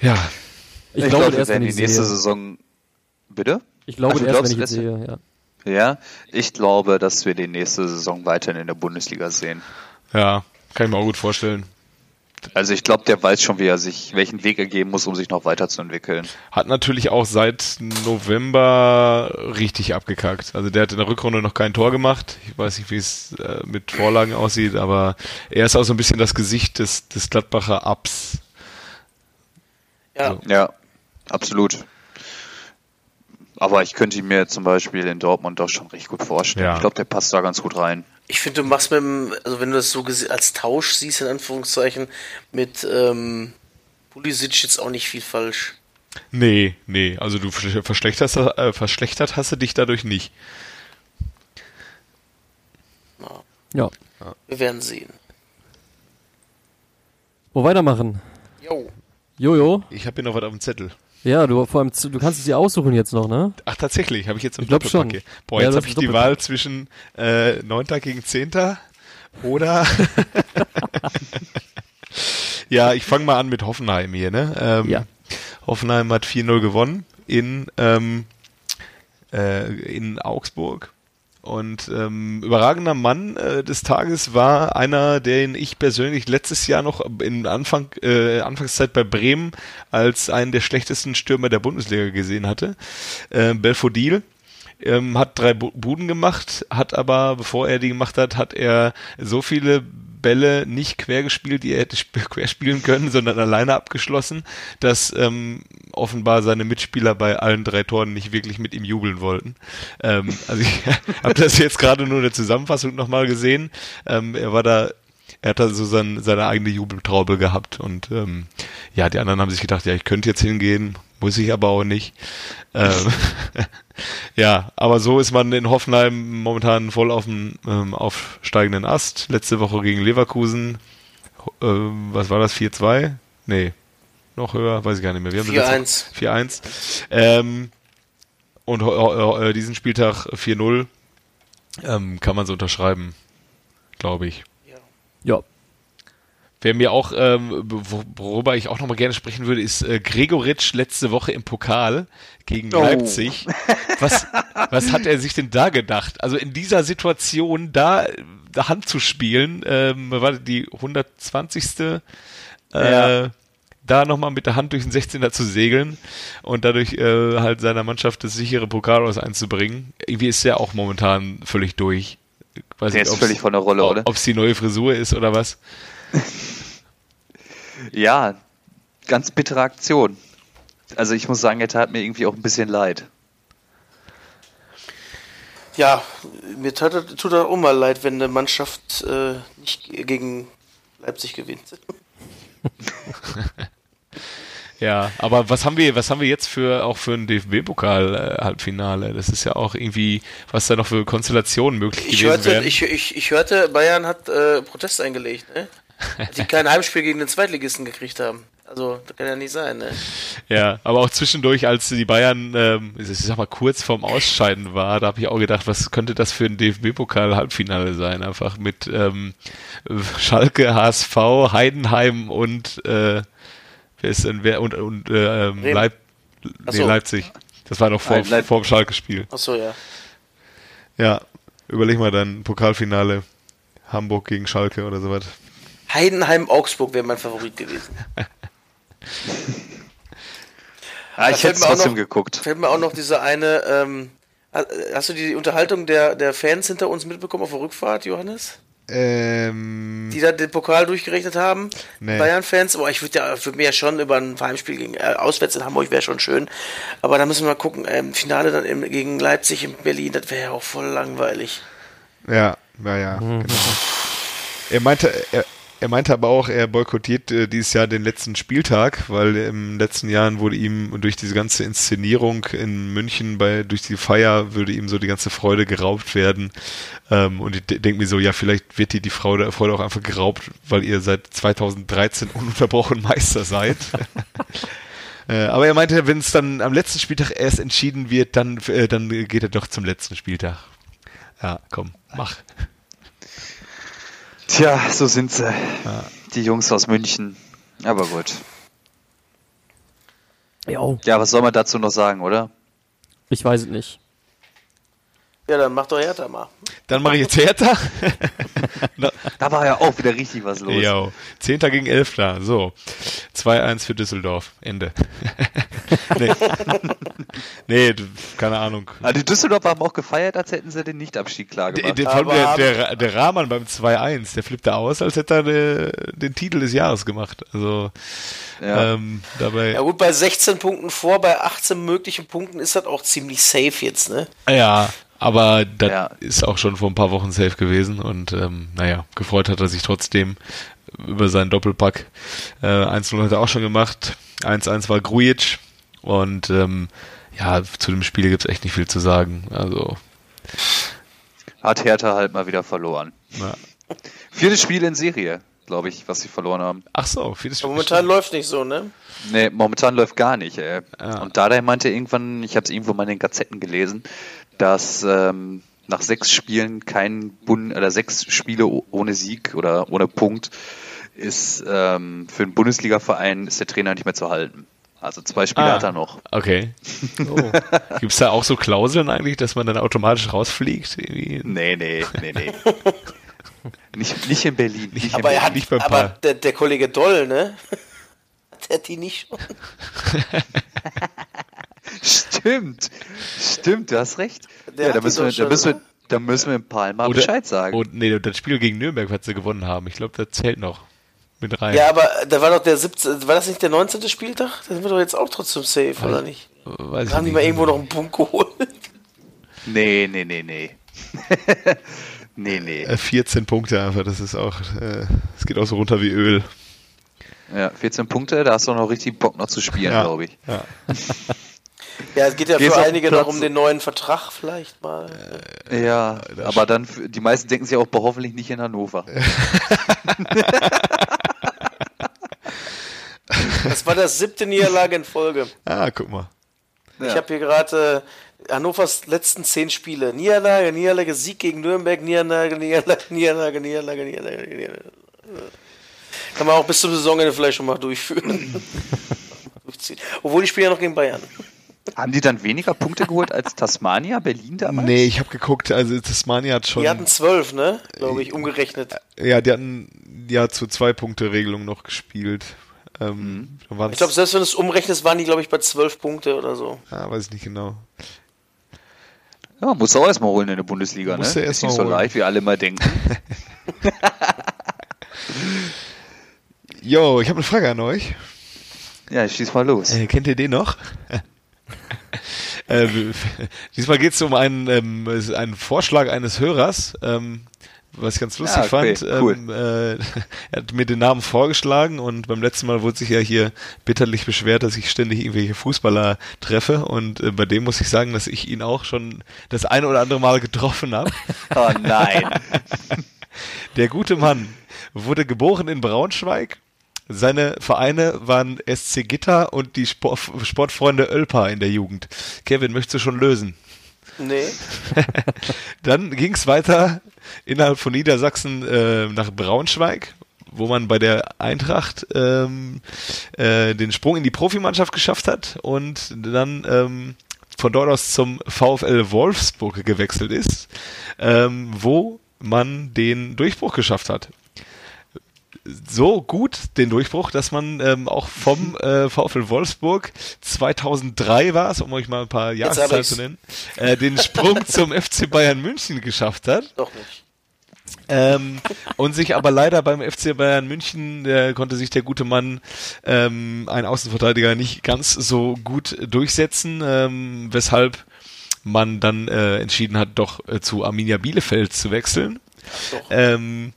Ja. Ich, ich glaube, glaub, erst, wenn die nächste sehe. Saison. Bitte? Ich glaube, Ach, erst, wenn ich sehe, ja. Ja, ich glaube, dass wir die nächste Saison weiterhin in der Bundesliga sehen. Ja, kann ich mir auch gut vorstellen. Also ich glaube, der weiß schon, wie er sich, welchen Weg er gehen muss, um sich noch weiterzuentwickeln. Hat natürlich auch seit November richtig abgekackt. Also der hat in der Rückrunde noch kein Tor gemacht. Ich weiß nicht, wie es äh, mit Vorlagen aussieht, aber er ist auch so ein bisschen das Gesicht des, des Gladbacher Ups. Ja. So. ja, absolut. Aber ich könnte ihn mir zum Beispiel in Dortmund doch schon recht gut vorstellen. Ja. Ich glaube, der passt da ganz gut rein. Ich finde, du machst mit dem, also wenn du das so als Tausch siehst, in Anführungszeichen, mit ähm, Pulisic jetzt auch nicht viel falsch. Nee, nee, also du verschlechterst, äh, verschlechtert hast du dich dadurch nicht. Ja. ja. Wir werden sehen. Wo weitermachen? Jo. Jojo. Ich habe hier noch was auf dem Zettel. Ja, du vor allem, du kannst es dir aussuchen jetzt noch, ne? Ach, tatsächlich, habe ich jetzt im schon. Boah, ja, jetzt habe ich die Wahl zwischen äh, 9. gegen 10. oder Ja, ich fange mal an mit Hoffenheim hier, ne? Ähm, ja. Hoffenheim hat 4-0 gewonnen in, ähm, äh, in Augsburg. Und ähm, überragender Mann äh, des Tages war einer, den ich persönlich letztes Jahr noch in Anfang, äh, Anfangszeit bei Bremen als einen der schlechtesten Stürmer der Bundesliga gesehen hatte. Äh, Belfodil ähm, hat drei Buden gemacht, hat aber, bevor er die gemacht hat, hat er so viele Bälle nicht quer gespielt, die er hätte quer spielen können, sondern alleine abgeschlossen, dass ähm, offenbar seine Mitspieler bei allen drei Toren nicht wirklich mit ihm jubeln wollten. Ähm, also ich habe das jetzt gerade nur in der Zusammenfassung nochmal gesehen. Ähm, er war da er hat da so sein, seine eigene Jubeltraube gehabt und ähm, ja, die anderen haben sich gedacht, ja, ich könnte jetzt hingehen, muss ich aber auch nicht. Ähm, ja, aber so ist man in Hoffenheim momentan voll auf dem ähm, aufsteigenden Ast. Letzte Woche gegen Leverkusen, äh, was war das, 4-2? Nee, noch höher, weiß ich gar nicht mehr. 4-1. 4-1. Ähm, und äh, diesen Spieltag 4-0 ähm, kann man so unterschreiben, glaube ich. Ja. ja. Wer mir auch, ähm, worüber ich auch nochmal gerne sprechen würde, ist äh, Gregoritsch letzte Woche im Pokal gegen oh. Leipzig. Was, was hat er sich denn da gedacht? Also in dieser Situation da, Hand zu spielen, ähm, war die 120. Äh, ja. da nochmal mit der Hand durch den 16er zu segeln und dadurch äh, halt seiner Mannschaft das sichere Pokal aus einzubringen. Irgendwie ist er auch momentan völlig durch. Weiß der nicht, ist völlig von der Rolle, oder? Ob es die neue Frisur ist oder was. ja, ganz bittere Aktion. Also ich muss sagen, er tat mir irgendwie auch ein bisschen leid. Ja, mir tat, tut er auch mal leid, wenn eine Mannschaft äh, nicht gegen Leipzig gewinnt. ja, aber was haben wir, was haben wir jetzt für auch für ein DFB-Pokal-Halbfinale? Das ist ja auch irgendwie, was da noch für Konstellationen möglich ich gewesen hörte, wären. Ich, ich, ich hörte, Bayern hat äh, Protest eingelegt, ne? Die kein Heimspiel gegen den Zweitligisten gekriegt haben. Also, das kann ja nicht sein, ne? Ja, aber auch zwischendurch, als die Bayern, ähm, ich sag mal, kurz vorm Ausscheiden war, da habe ich auch gedacht, was könnte das für ein DFB-Pokal-Halbfinale sein? Einfach mit ähm, Schalke, HSV, Heidenheim und äh, wer ist denn wer und, und äh, ähm, Leip nee, Leipzig. Das war noch vor, Leip vor dem Schalke-Spiel. Achso, ja. Ja, überleg mal dann Pokalfinale Hamburg gegen Schalke oder sowas. Heidenheim-Augsburg wäre mein Favorit gewesen. ah, ich hätte trotzdem noch, geguckt. Fällt mir auch noch diese eine, ähm, hast du die Unterhaltung der, der Fans hinter uns mitbekommen auf der Rückfahrt, Johannes? Ähm, die da den Pokal durchgerechnet haben, nee. Bayern-Fans. Aber ich würde ja, würd mir ja schon über ein Heimspiel gegen äh, auswärts in Hamburg wäre schon schön. Aber da müssen wir mal gucken. Ähm, Finale dann im, gegen Leipzig in Berlin, das wäre ja auch voll langweilig. Ja, naja. Mhm. Genau. Er meinte, er, er meinte aber auch, er boykottiert äh, dieses Jahr den letzten Spieltag, weil im letzten Jahren wurde ihm durch diese ganze Inszenierung in München bei durch die Feier würde ihm so die ganze Freude geraubt werden. Ähm, und ich denke mir so, ja, vielleicht wird dir die Freude, Freude auch einfach geraubt, weil ihr seit 2013 ununterbrochen Meister seid. äh, aber er meinte, wenn es dann am letzten Spieltag erst entschieden wird, dann, äh, dann geht er doch zum letzten Spieltag. Ja, komm, mach. Tja, so sind sie. Ja. Die Jungs aus München. Aber gut. Jo. Ja, was soll man dazu noch sagen, oder? Ich weiß es nicht. Ja, dann mach doch Hertha mal. Dann mache ich jetzt Hertha. da war ja auch wieder richtig was los. Ja, 10. gegen 11. So. 2-1 für Düsseldorf. Ende. nee. nee, keine Ahnung. Also die Düsseldorfer haben auch gefeiert, als hätten sie den Nichtabstieg klar gemacht. Der, der, der, der, Rahman beim 2-1, der flippte aus, als hätte er de, den Titel des Jahres gemacht. Also ja. Ähm, dabei. Ja gut, bei 16 Punkten vor, bei 18 möglichen Punkten ist das auch ziemlich safe jetzt, ne? Ja, aber das ja. ist auch schon vor ein paar Wochen safe gewesen und ähm, naja, gefreut hat er sich trotzdem über seinen Doppelpack. Äh, 1-0 hat er auch schon gemacht. 1-1 war Grujic und ähm, ja, zu dem Spiel gibt es echt nicht viel zu sagen. Also hat Hertha halt mal wieder verloren. Ja. Viertes Spiel in Serie, glaube ich, was sie verloren haben. Ach so, viertes Spiel. Momentan läuft nicht so, ne? Nee, momentan läuft gar nicht, ey. Ja. Und Dada meinte irgendwann, ich habe es irgendwo mal in den Gazetten gelesen, dass ähm, nach sechs Spielen kein Bund oder sechs Spiele ohne Sieg oder ohne Punkt ist ähm, für einen Bundesliga-Verein ist der Trainer nicht mehr zu halten. Also zwei Spiele ah, hat er noch. Okay. Oh. Gibt es da auch so Klauseln eigentlich, dass man dann automatisch rausfliegt? Irgendwie? Nee, nee, nee, nee. nicht, nicht in Berlin. Nicht aber, in er hat, nicht aber der, der, Kollege Doll, ne? Der hat die nicht schon. Stimmt. Stimmt, du hast recht. Der ja, da müssen, wir, da, müssen wir, da müssen wir ein paar Mal Oder, Bescheid sagen. Und, nee, das Spiel gegen Nürnberg, was sie gewonnen haben, ich glaube, das zählt noch mit rein. Ja, aber da war doch der 17. War das nicht der 19. Spieltag? Da sind wir doch jetzt auch trotzdem safe, Weiß, oder nicht? Weiß haben die mal irgendwo noch einen Punkt geholt? Nee, nee, nee, nee. nee, nee. 14 äh, Punkte einfach, das ist auch, es äh, geht auch so runter wie Öl. Ja, 14 Punkte, da hast du noch richtig Bock noch zu spielen, ja, glaube ich. Ja. ja, es geht ja Gehst für einige noch um den neuen Vertrag vielleicht mal. Äh, ja, aber dann, die meisten denken sich auch hoffentlich nicht in Hannover. Das war das siebte Niederlage in Folge. Ah, guck mal. Ich ja. habe hier gerade äh, Hannovers letzten zehn Spiele. Niederlage, Niederlage, Sieg gegen Nürnberg, Niederlage, Niederlage, Niederlage, Niederlage, Niederlage, Niederlage. Kann man auch bis zum Saisonende vielleicht schon mal durchführen. Obwohl die spielen ja noch gegen Bayern. Haben die dann weniger Punkte geholt als Tasmania, Berlin damals? Nee, ich habe geguckt, also Tasmania hat schon. Die hatten zwölf, ne? Glaube ich, umgerechnet. Ja, die hatten ja zu zwei Punkte Regelung noch gespielt. Ähm, mhm. Ich glaube, selbst wenn du es umrechnest, waren die, glaube ich, bei 12 Punkte oder so. Ja, weiß ich nicht genau. Ja, musst du auch erstmal holen in der Bundesliga, musst ne? Ist nicht so leicht, wie alle mal denken. Jo, ich habe eine Frage an euch. Ja, schieß mal los. Äh, kennt ihr den noch? äh, diesmal geht es um einen, ähm, einen Vorschlag eines Hörers. Ähm, was ich ganz lustig ja, okay, fand, cool. ähm, äh, er hat mir den Namen vorgeschlagen und beim letzten Mal wurde sich ja hier bitterlich beschwert, dass ich ständig irgendwelche Fußballer treffe und äh, bei dem muss ich sagen, dass ich ihn auch schon das eine oder andere Mal getroffen habe. Oh nein. Der gute Mann wurde geboren in Braunschweig. Seine Vereine waren SC Gitter und die Sport Sportfreunde Ölpa in der Jugend. Kevin, möchtest du schon lösen? Nee. Dann ging es weiter innerhalb von Niedersachsen äh, nach Braunschweig, wo man bei der Eintracht ähm, äh, den Sprung in die Profimannschaft geschafft hat und dann ähm, von dort aus zum VfL Wolfsburg gewechselt ist, ähm, wo man den Durchbruch geschafft hat so gut den Durchbruch, dass man ähm, auch vom äh, VfL Wolfsburg 2003 war es, um euch mal ein paar Jahreszahlen zu nennen, äh, den Sprung zum FC Bayern München geschafft hat. Doch nicht. Ähm, und sich aber leider beim FC Bayern München äh, konnte sich der gute Mann ähm, ein Außenverteidiger nicht ganz so gut durchsetzen, ähm, weshalb man dann äh, entschieden hat, doch äh, zu Arminia Bielefeld zu wechseln. Ähm,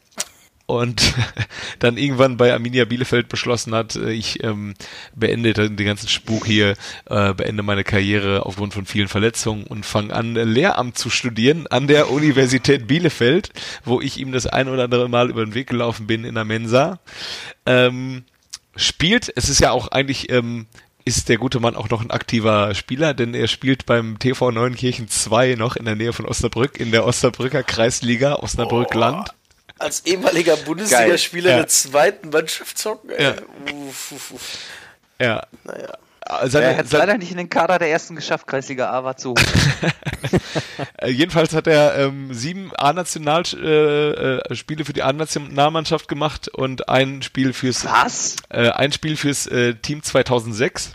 und dann irgendwann bei Arminia Bielefeld beschlossen hat, äh, ich ähm, beende den ganzen Spuk hier, äh, beende meine Karriere aufgrund von vielen Verletzungen und fange an, Lehramt zu studieren an der Universität Bielefeld, wo ich ihm das ein oder andere Mal über den Weg gelaufen bin in der Mensa. Ähm, spielt, es ist ja auch eigentlich ähm, ist der gute Mann auch noch ein aktiver Spieler, denn er spielt beim TV Neunkirchen 2 noch in der Nähe von Osnabrück in der Osnabrücker Kreisliga Osnabrück Land. Oh als ehemaliger Bundesligaspieler ja. der zweiten Mannschaft zocken. Ja. Uff, uff, uff. ja. Naja. Seine, er hat es leider nicht in den Kader der ersten geschafft, Kreisliga A war zu hoch. Äh, jedenfalls hat er ähm, sieben A-Nationalspiele äh, äh, für die A-Nationalmannschaft gemacht und ein Spiel fürs Was? Äh, ein Spiel fürs äh, Team 2006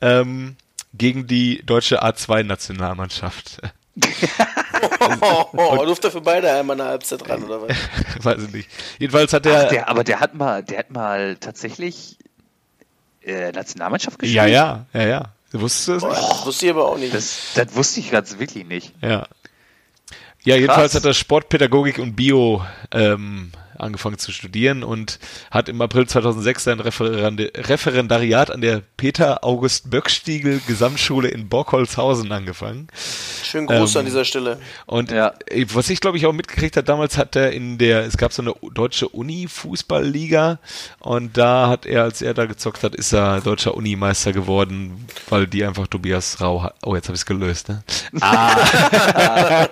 ähm, gegen die deutsche A2-Nationalmannschaft. Oh, durfte für beide einmal eine Halbzeit ran, oder was? Weiß ich nicht. Jedenfalls hat er. der, aber der hat mal, der hat mal tatsächlich äh, Nationalmannschaft gespielt. Ja, ja, ja, ja. Wusstest du das? Oh, das wusste ich aber auch nicht. Das, das wusste ich ganz wirklich nicht. Ja. Ja, jedenfalls Krass. hat er Sportpädagogik und Bio ähm, angefangen zu studieren und hat im April 2006 sein Referendariat an der Peter August Böckstiegel Gesamtschule in Borkholzhausen angefangen. Schönen Gruß ähm, an dieser Stelle. Und ja. was ich glaube ich auch mitgekriegt habe, damals hat er in der, es gab so eine deutsche Uni-Fußballliga und da hat er, als er da gezockt hat, ist er deutscher Unimeister geworden, weil die einfach Tobias Rau hat. Oh, jetzt habe ich es gelöst, ne? Ah.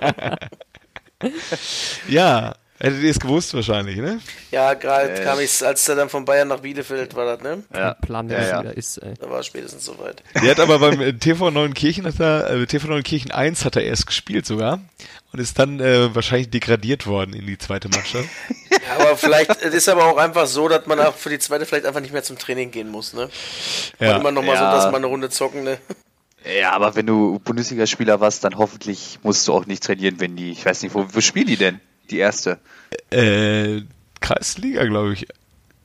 ja, Hättet ihr es gewusst wahrscheinlich, ne? Ja, gerade äh. kam ich, als er dann von Bayern nach Bielefeld war das, ne? Ja. Plan, der ja, ja. wieder ist, ey. Da war spätestens soweit. Der hat aber beim TV Neunkirchen, hat er, äh, TV Neunkirchen 1 hat er erst gespielt sogar und ist dann äh, wahrscheinlich degradiert worden in die zweite Mannschaft. ja, aber vielleicht, es ist aber auch einfach so, dass man auch für die zweite vielleicht einfach nicht mehr zum Training gehen muss, ne? Ja. Immer nochmal ja. so, dass man eine Runde zocken, ne? Ja, aber wenn du Bundesligaspieler warst, dann hoffentlich musst du auch nicht trainieren, wenn die, ich weiß nicht, wo, wo spielen die denn? Die erste? Äh, Kreisliga, glaube ich,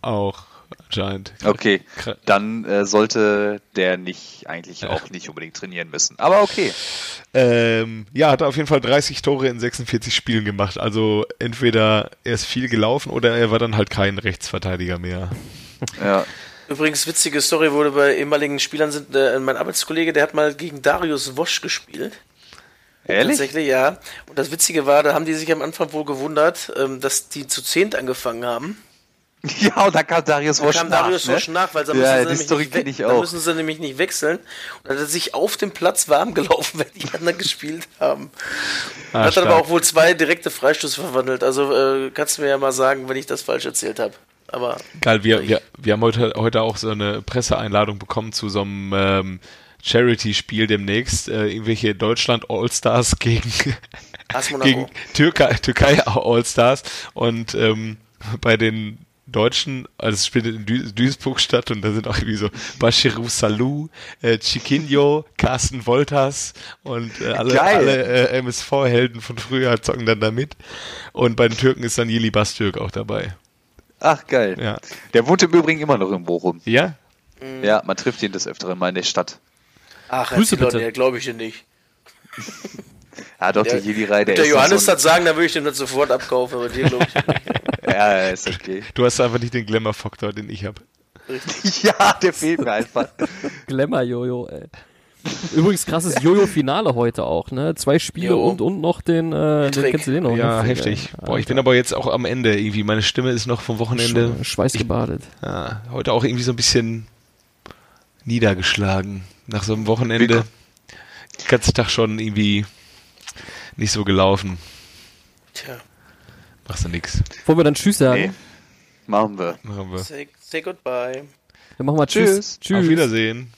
auch anscheinend. Okay, dann äh, sollte der nicht eigentlich auch nicht unbedingt trainieren müssen. Aber okay. Ähm, ja, hat er auf jeden Fall 30 Tore in 46 Spielen gemacht. Also entweder er ist viel gelaufen oder er war dann halt kein Rechtsverteidiger mehr. Ja. Übrigens, witzige Story wurde bei ehemaligen Spielern sind, äh, mein Arbeitskollege, der hat mal gegen Darius Wosch gespielt. Ehrlich? Tatsächlich, ja. Und das Witzige war, da haben die sich am Anfang wohl gewundert, ähm, dass die zu zehnt angefangen haben. Ja, und da kam Darius Wosch nach. Da kam Darius ne? Wosch nach, weil da ja, müssen, sie nämlich nicht da müssen sie nämlich nicht wechseln. Und hat er sich auf dem Platz warm gelaufen, wenn die anderen gespielt haben. Ah, hat dann aber auch wohl zwei direkte Freistöße verwandelt. Also äh, kannst du mir ja mal sagen, wenn ich das falsch erzählt habe. Aber Geil, wir, wir, wir haben heute, heute auch so eine Presseeinladung bekommen zu so einem ähm, Charity-Spiel demnächst. Äh, irgendwelche Deutschland All-Stars gegen, gegen Türkei, Türkei All-Stars. Und ähm, bei den Deutschen, also es spielt in Duis Duisburg statt und da sind auch irgendwie so Bashiru Salou, äh, Chiquinho, Carsten Wolters und äh, alle, alle äh, MSV-Helden von früher zocken dann da mit. Und bei den Türken ist dann Jili Bastürk auch dabei. Ach, geil. Ja. Der wohnt im Übrigen immer noch in Bochum. Ja? Ja, man trifft ihn des Öfteren mal in der Stadt. Ach, Grüße bitte. Der glaube ich dir nicht. ja, doch, der, die Jedi-Reihe, der, der Johannes so das sagen, dann würde ich den das sofort abkaufen, aber dir glaube ich nicht. ja, ist okay. Du hast einfach nicht den Glamour-Faktor, den ich habe. ja, der fehlt mir einfach. Glamour-Jojo, ey. Übrigens krasses Jojo-Finale heute auch, ne? Zwei Spiele jo. und, und noch den, äh, den kennst du den noch? Ja, ne? heftig. Boah, Alter. ich bin aber jetzt auch am Ende irgendwie. Meine Stimme ist noch vom Wochenende. Schweißgebadet. Ich, ja, heute auch irgendwie so ein bisschen niedergeschlagen. Nach so einem Wochenende. Den ganzen Tag schon irgendwie nicht so gelaufen. Tja. Machst du nix. Wollen wir dann Tschüss sagen? Nee. Machen wir. Machen wir. Say, say goodbye. Dann machen wir Tschüss. Tschüss. Auf Wiedersehen.